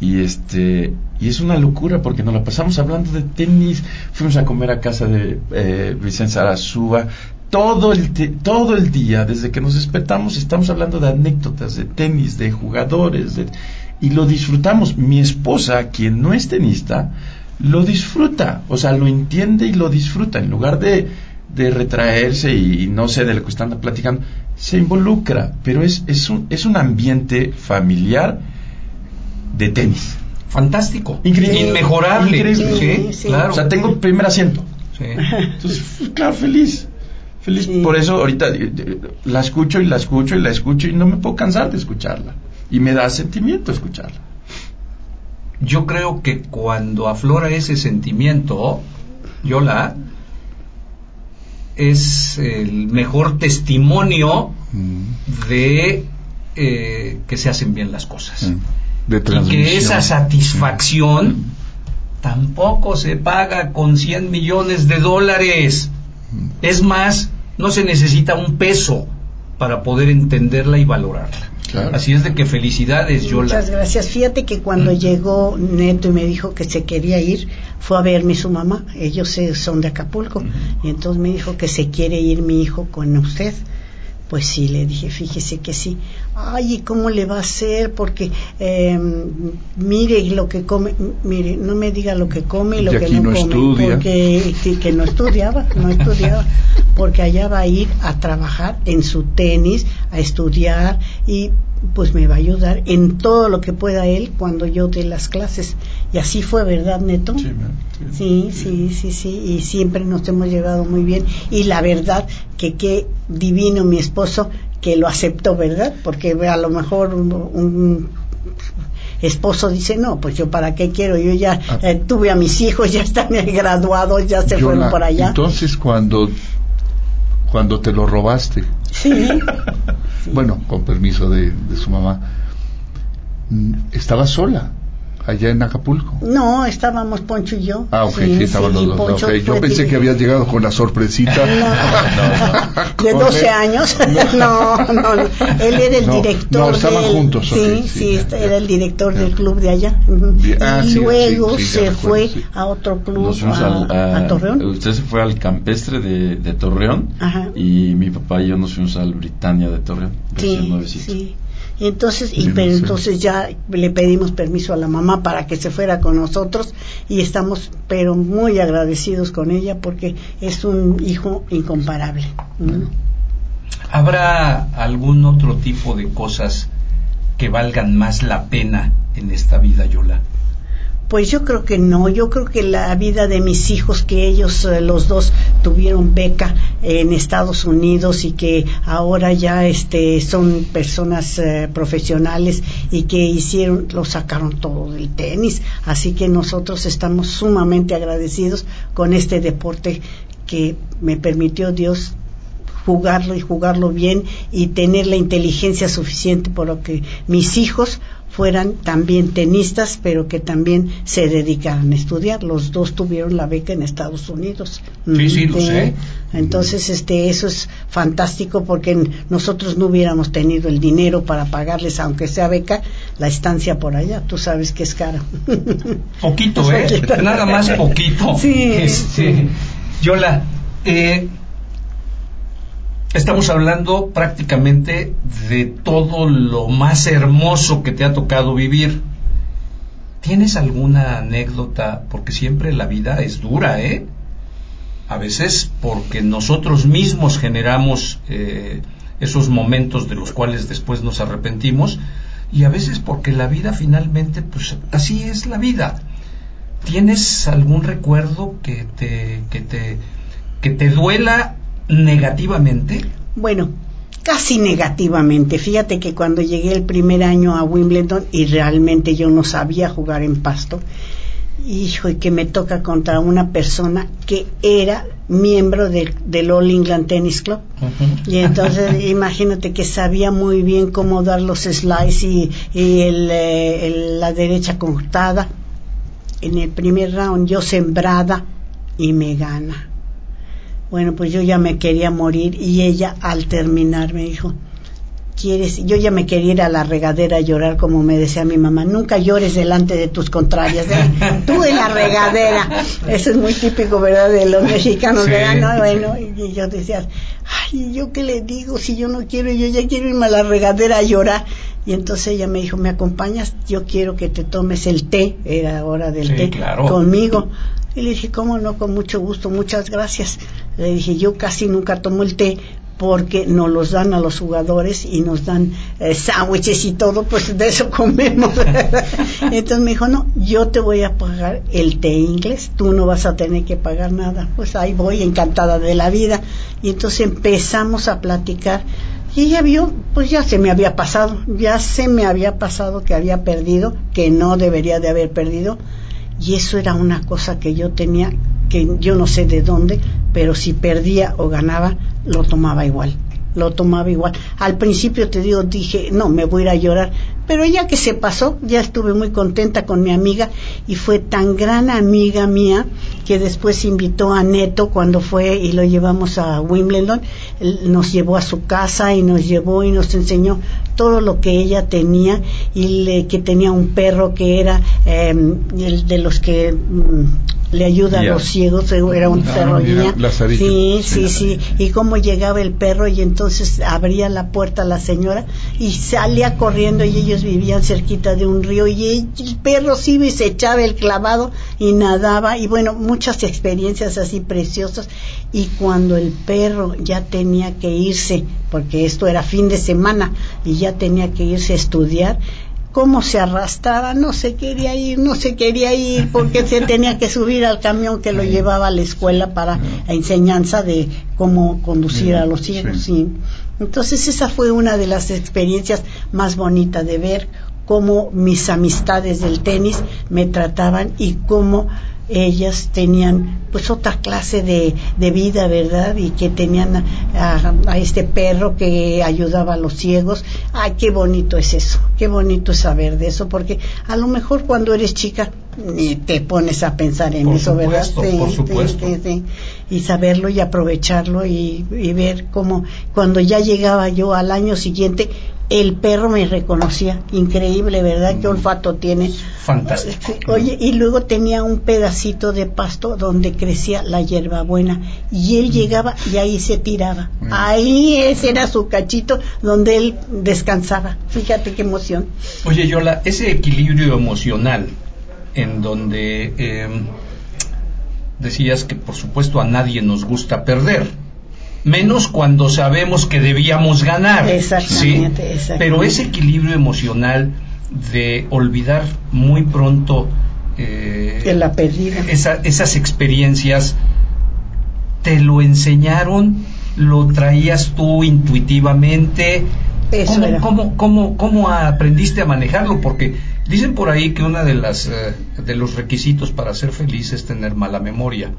Y este, y es una locura porque nos la pasamos hablando de tenis, fuimos a comer a casa de eh, Vicente todo el, todo el día, desde que nos despertamos, estamos hablando de anécdotas, de tenis, de jugadores, y lo disfrutamos. Mi esposa, quien no es tenista, lo disfruta, o sea, lo entiende y lo disfruta, en lugar de, de retraerse y, no sé de lo que están platicando, se involucra, pero es, es, un, es un ambiente familiar de tenis. Fantástico. Increíble. Inmejorable. Increíble. Claro. O sea, tengo primer asiento. Entonces, claro, feliz. Feliz. Por eso ahorita eh, eh, la escucho y la escucho y la escucho y no me puedo cansar de escucharla. Y me da sentimiento escucharla yo creo que cuando aflora ese sentimiento, Yola, es el mejor testimonio mm. de eh, que se hacen bien las cosas. Mm. y que esa satisfacción mm. tampoco se paga con 100 millones de dólares. Es más, no se necesita un peso para poder entenderla y valorarla. Así es de que felicidades, Yola. Muchas gracias. Fíjate que cuando llegó Neto y me dijo que se quería ir, fue a verme su mamá. Ellos son de Acapulco. Y entonces me dijo que se quiere ir mi hijo con usted. Pues sí, le dije, fíjese que sí. Ay, ¿y cómo le va a hacer? Porque em, mire lo que come, mire, no me diga lo que come y lo que no, come. Estudia. Porque que no estudiaba, no estudiaba. Porque allá va a ir a trabajar en su tenis, a estudiar y pues me va a ayudar en todo lo que pueda él cuando yo dé las clases. Y así fue, ¿verdad, Neto? Sí, sí, sí, sí, y siempre nos hemos llevado muy bien. Y la verdad que qué divino mi esposo que lo aceptó, ¿verdad? Porque a lo mejor un, esposo dice, no, pues yo para qué quiero, yo ya Ah. eh, tuve a mis hijos, ya están graduados, ya se fueron por allá. Entonces, cuando, cuando te lo robaste, Sí, bueno, con permiso de, de su mamá, estaba sola allá en Acapulco. no, estábamos Poncho y yo. Ah, ok, sí, estaban los y dos. Poncho ok. Yo pensé que habías llegado con la sorpresita. de Con 12 él. años. no, no, no. Él era el No, director. no, estaban del- juntos, Sí, sí, sí, ya, era ya. el director Ya. del club de allá. Bien, ah, y sí, luego sí, sí, se recuerdo, fue sí. a otro club, Nos fuimos a, al- a- a Torreón. Usted se fue al campestre de, de Torreón Ajá. y mi papá y yo nos fuimos al Britannia de Torreón. Sí, sí. Y entonces, y pero entonces ya le pedimos permiso a la mamá para que se fuera con nosotros y estamos, pero muy agradecidos con ella porque es un hijo incomparable. ¿no? ¿Habrá algún otro tipo de cosas que valgan más la pena en esta vida, Yola? Pues yo creo que no, yo creo que la vida de mis hijos, que ellos eh, los dos tuvieron beca en Estados Unidos y que ahora ya este son personas eh, profesionales y que hicieron, lo sacaron todo del tenis, así que nosotros estamos sumamente agradecidos con este deporte que me permitió Dios jugarlo y jugarlo bien y tener la inteligencia suficiente por lo que mis hijos fueran también tenistas, pero que también se dedicaran a estudiar. Los dos tuvieron la beca en Estados Unidos. Sí, sí, lo sé. Entonces, este, eso es fantástico porque nosotros no hubiéramos tenido el dinero para pagarles, aunque sea beca, la estancia por allá. Tú sabes que es cara. Poquito, ¿eh? Nada más poquito. Sí, Este. Yola, eh, estamos hablando prácticamente de todo lo más hermoso que te ha tocado vivir. ¿Tienes alguna anécdota? Porque siempre la vida es dura, ¿eh? A veces porque nosotros mismos generamos eh, esos momentos de los cuales después nos arrepentimos y a veces porque la vida finalmente, pues así es la vida. ¿Tienes algún recuerdo que te, que te, que te duela negativamente? Bueno, casi negativamente. Fíjate que cuando llegué el primer año a Wimbledon y realmente yo no sabía jugar en pasto, hijo, y que me toca contra una persona que era miembro del, del All England Tennis Club. Y entonces imagínate que sabía muy bien cómo dar los slides y, y el, eh, el- la derecha cortada. En el primer round yo sembrada y me gana. Bueno, pues yo ya me quería morir y ella al terminar me dijo, ¿quieres? Yo ya me quería ir a la regadera a llorar como me decía mi mamá, nunca llores delante de tus contrarias, ¿eh? tú en la regadera. Eso es muy típico, ¿verdad? De los mexicanos, Sí. ¿verdad? No, bueno, y yo decía, ay, ¿yo qué le digo? Si yo no quiero, yo ya quiero irme a la regadera a llorar. Y entonces ella me dijo, ¿me acompañas? Yo quiero que te tomes el té, era hora del Sí, té, claro. conmigo. Y le dije, ¿cómo no? Con mucho gusto, muchas gracias. Le dije, yo casi nunca tomo el té porque nos los dan a los jugadores y nos dan eh, sándwiches y todo, pues de eso comemos. Entonces me dijo, no, yo te voy a pagar el té inglés, tú no vas a tener que pagar nada. Pues ahí voy, encantada de la vida. Y entonces empezamos a platicar y ella vio, pues ya se me había pasado, ya se me había pasado que había perdido, que no debería de haber perdido y eso era una cosa que yo tenía que yo no sé de dónde pero si perdía o ganaba lo tomaba igual lo tomaba igual. Al principio te digo dije no me voy a ir a llorar pero ya que se pasó ya estuve muy contenta con mi amiga y fue tan gran amiga mía que después invitó a Neto cuando fue y lo llevamos a Wimbledon. Nos llevó a su casa y nos llevó y nos enseñó todo lo que ella tenía y le- que tenía un perro que era eh, el de los que mm, le ayuda a los ciegos era un Ah, perro mira, sí sí Sí, sí y cómo llegaba el perro y entonces abría la puerta la señora y salía corriendo y ellos vivían cerquita de un río y el perro sí iba y se echaba el clavado y nadaba y bueno muchas experiencias así preciosas y cuando el perro ya tenía que irse porque esto era fin de semana y ya tenía que irse a estudiar cómo se arrastraba, no se quería ir, no se quería ir, porque se tenía que subir al camión que lo llevaba a la escuela para la enseñanza de cómo conducir a los ciegos. Sí. sí. Entonces esa fue una de las experiencias más bonitas de ver cómo mis amistades del tenis me trataban y cómo ellas tenían pues otra clase de, de vida, ¿verdad? Y que tenían a, a, este perro que ayudaba a los ciegos. Ay, qué bonito es eso, qué bonito es saber de eso, porque a lo mejor cuando eres chica ni te pones a pensar en Por eso, ¿verdad? por supuesto. sí, sí. Y saberlo y aprovecharlo y, y ver cómo cuando ya llegaba yo al año siguiente, el perro me reconocía. Increíble, ¿verdad? ¿Qué olfato tiene? Fantástico. Oye, y luego tenía un pedacito de pasto donde crecía la hierbabuena y él llegaba y ahí se tiraba. Ahí ese era su cachito donde él descansaba. Fíjate qué emoción. Oye, Yola, ese equilibrio emocional en donde eh, decías que por supuesto a nadie nos gusta perder, menos cuando sabemos que debíamos ganar. Exactamente, ¿sí? exactamente. Pero ese equilibrio emocional de olvidar muy pronto eh, De la esa- esas experiencias, ¿te lo enseñaron? ¿Lo traías tú intuitivamente? Eso ¿Cómo, era. cómo- cómo- cómo aprendiste a manejarlo? Porque dicen por ahí que uno de, las, eh, de los requisitos para ser feliz es tener mala memoria.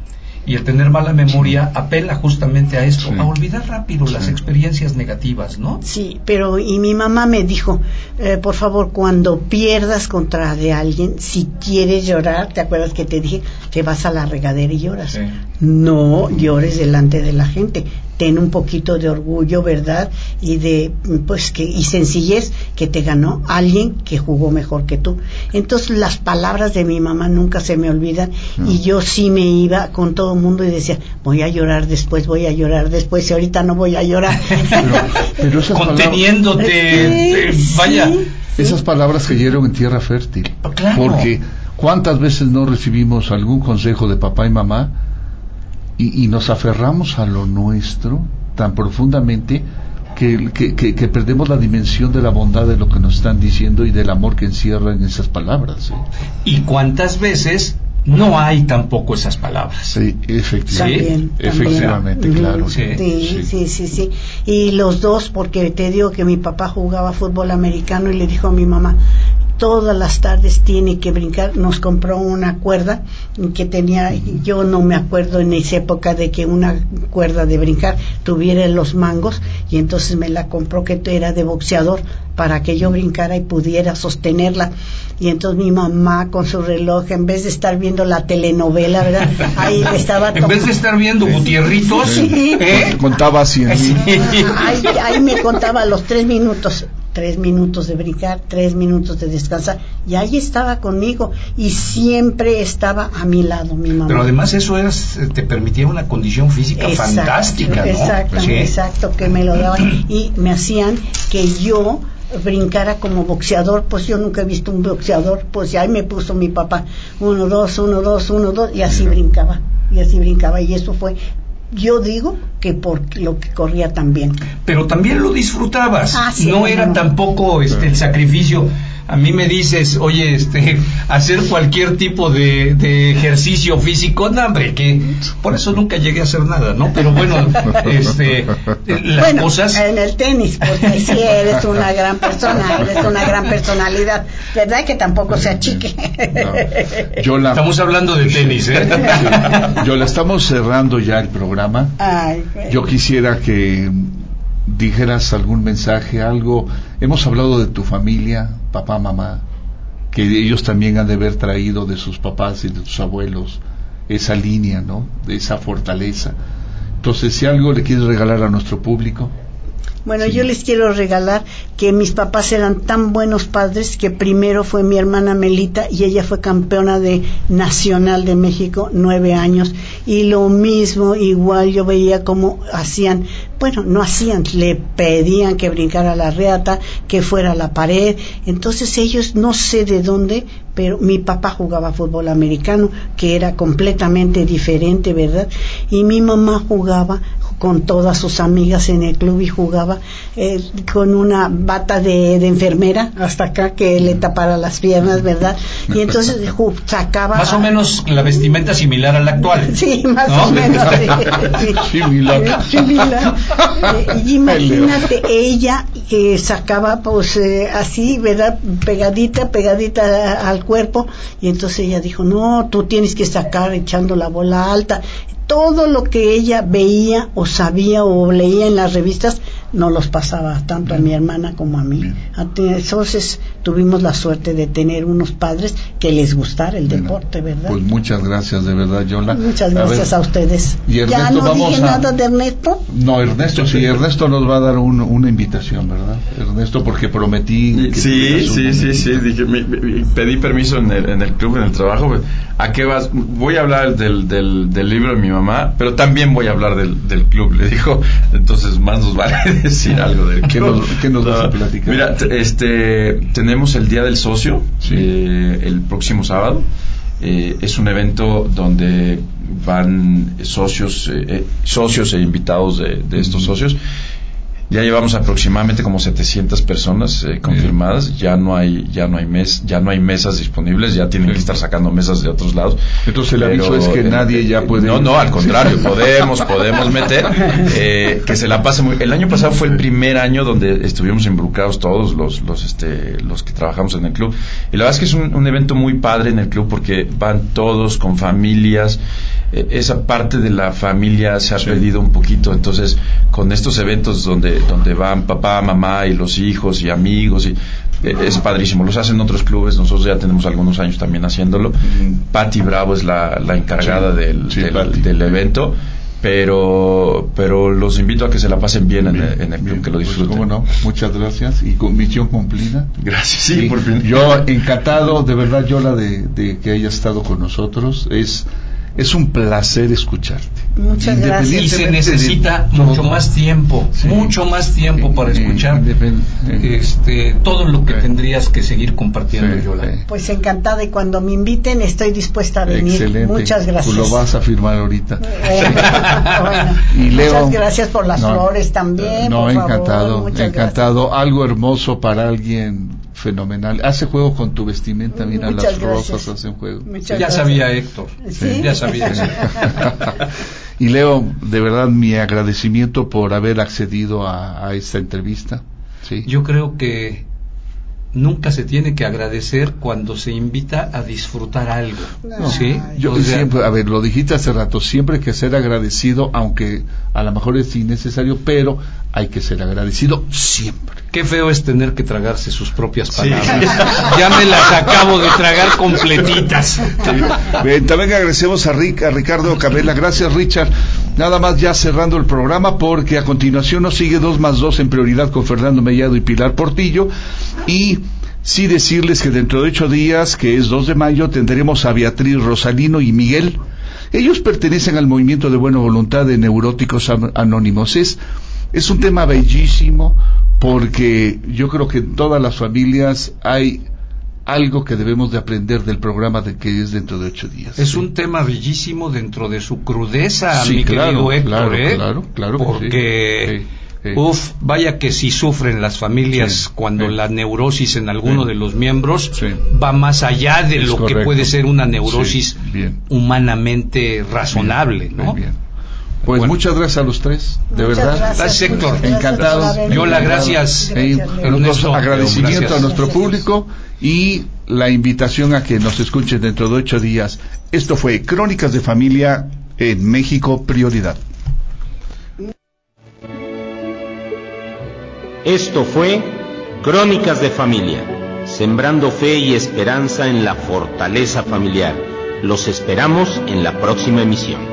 Y el tener mala memoria apela justamente a esto, Sí. a olvidar rápido las experiencias negativas, ¿no? Sí, pero y mi mamá me dijo, eh, por favor, cuando pierdas contra de alguien, si quieres llorar, ¿te acuerdas que te dije que vas a la regadera y lloras? Sí. No llores delante de la gente. Ten un poquito de orgullo, ¿verdad? Y de pues que y sencillez que te ganó alguien que jugó mejor que tú. Entonces las palabras de mi mamá nunca se me olvidan y yo sí me iba con todo el mundo y decía, voy a llorar después, voy a llorar después y ahorita no voy a llorar. Pero esas palabras, Conteniéndote, eh, Sí, vaya. sí. esas palabras cayeron en tierra fértil. Claro. Porque cuántas veces no recibimos algún consejo de papá y mamá y, y nos aferramos a lo nuestro tan profundamente que, que- que- que perdemos la dimensión de la bondad de lo que nos están diciendo y del amor que encierran esas palabras. ¿eh? ¿Y cuántas veces no hay tampoco esas palabras? Sí, efectivamente. También, Efectivamente, también. claro. Sí. Sí, sí, sí, sí. Y los dos, porque te digo que mi papá jugaba fútbol americano y le dijo a mi mamá, todas las tardes tiene que brincar. Nos compró una cuerda que tenía, yo no me acuerdo en esa época de que una cuerda de brincar tuviera los mangos y entonces me la compró que era de boxeador para que yo brincara y pudiera sostenerla. Y entonces mi mamá con su reloj, en vez de estar viendo la telenovela, ¿verdad? Ahí le estaba En vez de estar viendo Gutierritos, Sí. ¿eh? Contaba cien mil. Sí. ahí, ahí me contaba los tres minutos, tres minutos de brincar, tres minutos de descansar, y ahí estaba conmigo, y siempre estaba a mi lado mi mamá. Pero además eso es, eh, te permitía una condición física Exacto, fantástica, ¿no? Exacto, Sí. exacto, que me lo daban y me hacían que yo brincara como boxeador, pues yo nunca he visto un boxeador, pues ahí me puso mi papá, uno, dos, uno, dos, uno, dos, y así brincaba, y así brincaba, y eso fue, yo digo que por lo que corría también. Pero también lo disfrutabas. Ah, sí, no era no. tampoco este, el sacrificio. A mí me dices, oye, este, hacer cualquier tipo de, de ejercicio físico, no, hombre, que por eso nunca llegué a hacer nada, ¿no? Pero bueno, este, las bueno, cosas. en el tenis, porque sí eres una gran persona, eres una gran personalidad, ¿verdad? Que tampoco se achique. No. Yo la, Estamos hablando de tenis, ¿eh? Sí. Yo la estamos cerrando ya el programa. Ay. Yo quisiera que dijeras algún mensaje, algo. Hemos hablado de tu familia, papá, mamá, que ellos también han de haber traído de sus papás y de tus abuelos esa línea, ¿no? De esa fortaleza. Entonces, si algo le quieres regalar a nuestro público, Bueno, yo les quiero regalar que mis papás eran tan buenos padres que primero fue mi hermana Melita y ella fue campeona de Nacional de México nueve años y lo mismo igual yo veía cómo hacían, bueno, no hacían, le pedían que brincara la reata, que fuera a la pared, entonces ellos no sé de dónde, pero mi papá jugaba fútbol americano que era completamente diferente, ¿verdad? Y mi mamá jugaba con todas sus amigas en el club y jugaba eh, con una bata de, de, enfermera hasta acá que le tapara las piernas, ¿verdad? Y entonces sacaba... Más o menos la vestimenta similar a la actual. Sí, más o menos. Sí, similar. similar. Eh, imagínate, ella que sacaba pues eh, así, ¿verdad? Pegadita, pegadita al cuerpo y entonces ella dijo, no, tú tienes que sacar echando la bola alta todo lo que ella veía o sabía o leía en las revistas no los pasaba tanto a mi hermana como a mí. Entonces tuvimos la suerte de tener unos padres que les gustara el deporte, ¿verdad? Pues muchas gracias, de verdad, Yola. Muchas gracias a, ustedes. ¿Y ¿Ya no dije nada de Ernesto? No, Ernesto, sí, Ernesto nos va a dar una invitación, ¿verdad? Ernesto, porque prometí... sí, sí, sí, sí, dije, pedí permiso en el, en el club, en el trabajo. ¿A qué vas? Voy a hablar del, del, del libro de mi mamá, pero también voy a hablar del, del club, le dijo. Entonces, más nos vale decir algo del club. ¿Qué nos, vas a platicar? Mira, este, tenemos el Día del Socio, eh, el próximo sábado. Eh, es un evento donde van socios, eh, socios e invitados de, de estos socios ya llevamos aproximadamente como 700 personas eh, confirmadas. Ya no hay ya no hay mes ya no hay mesas disponibles. Ya tienen que estar sacando mesas de otros lados. Entonces el aviso es que nadie ya puede. No, no, al contrario, podemos podemos meter eh, que se la pase muy. El año pasado fue el primer año donde estuvimos involucrados todos los los este los que trabajamos en el club. Y la verdad es que es un, un evento muy padre en el club porque van todos con familias. Esa parte de la familia se ha perdido un poquito. Entonces con estos eventos donde donde van papá, mamá y los hijos y amigos y eh, es padrísimo. Los hacen otros clubes, nosotros ya tenemos algunos años también haciéndolo. Patti Bravo es la, encargada del, del, evento pero pero los invito a que se la pasen bien, en, el, club, que lo pues, disfruten. ¿Cómo no? Muchas gracias y con misión cumplida. Gracias, sí, por fin. Yo encantado, de verdad, Yola, de, de que haya estado con nosotros. Es es un placer escucharte. Muchas gracias. Y se necesita mucho más tiempo, mucho más tiempo para escuchar este, todo lo que tendrías que seguir compartiendo, Yola. Pues encantada y cuando me inviten estoy dispuesta a venir. Excelente. Muchas gracias. Tú lo vas a firmar ahorita. y Leo, muchas gracias por las flores también. No, encantado, encantado. Algo hermoso para alguien fenomenal. Hace juego con tu vestimenta, mira, las rosas hacen juego. ya sabía Héctor, ya sabía y Leo, de verdad mi agradecimiento por haber accedido a, esta entrevista. ¿sí? Yo creo que nunca se tiene que agradecer cuando se invita a disfrutar algo. ¿sí? Yo siempre, a ver, lo dijiste hace rato, siempre hay que ser agradecido, aunque a lo mejor es innecesario, pero hay que ser agradecido siempre. Qué feo es tener que tragarse sus propias palabras. ya me las acabo de tragar completitas. también agradecemos a, Rick, a Ricardo Cabela. Gracias, Richard. Nada más ya cerrando el programa, porque a continuación nos sigue dos más dos en prioridad con Fernando Mellado y Pilar Portillo. Y sí decirles que dentro de ocho días, que es 2 de mayo, tendremos a Beatriz Rosalino y Miguel. Ellos pertenecen al movimiento de buena voluntad de neuróticos anónimos. Es, es un tema bellísimo porque yo creo que en todas las familias hay algo que debemos de aprender del programa de que es dentro de ocho días. Es un tema bellísimo dentro de su crudeza, mi querido Héctor, claro, ¿eh? Claro, claro. Porque, uff, vaya que si sufren las familias cuando la neurosis en alguno de los miembros va más allá de lo que puede ser una neurosis humanamente razonable, ¿no? Pues muchas gracias a los tres, de verdad. Gracias, Héctor. Encantado. Yo la gracias. agradecimiento a nuestro público y la invitación a que nos escuchen dentro de ocho días. Esto fue Crónicas de Familia en México Prioridad. Esto fue Crónicas de Familia, sembrando fe y esperanza en la fortaleza familiar. Los esperamos en la próxima emisión.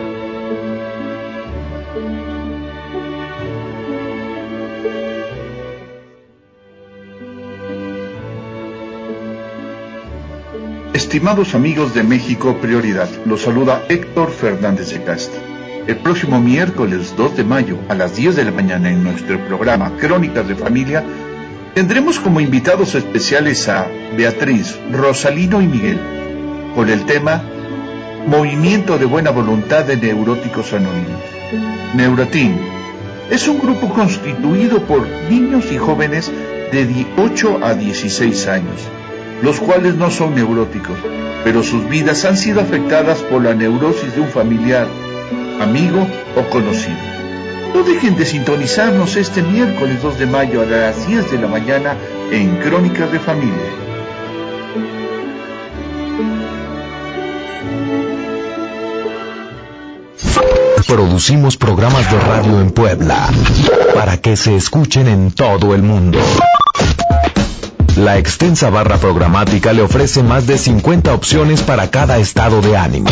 Estimados amigos de México Prioridad, los saluda Héctor Fernández de Castro. El próximo miércoles 2 de mayo a las 10 de la mañana en nuestro programa Crónicas de Familia tendremos como invitados especiales a Beatriz, Rosalino y Miguel con el tema Movimiento de Buena Voluntad de Neuróticos Anónimos. Neurotín es un grupo constituido por niños y jóvenes de 8 a 16 años, los cuales no son neuróticos, pero sus vidas han sido afectadas por la neurosis de un familiar, amigo o conocido. No dejen de sintonizarnos este miércoles 2 de mayo a las 10 de la mañana en Crónicas de Familia. Producimos programas de radio en Puebla para que se escuchen en todo el mundo. La extensa barra programática le ofrece más de 50 opciones para cada estado de ánimo.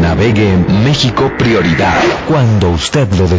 Navegue en México Prioridad cuando usted lo desee.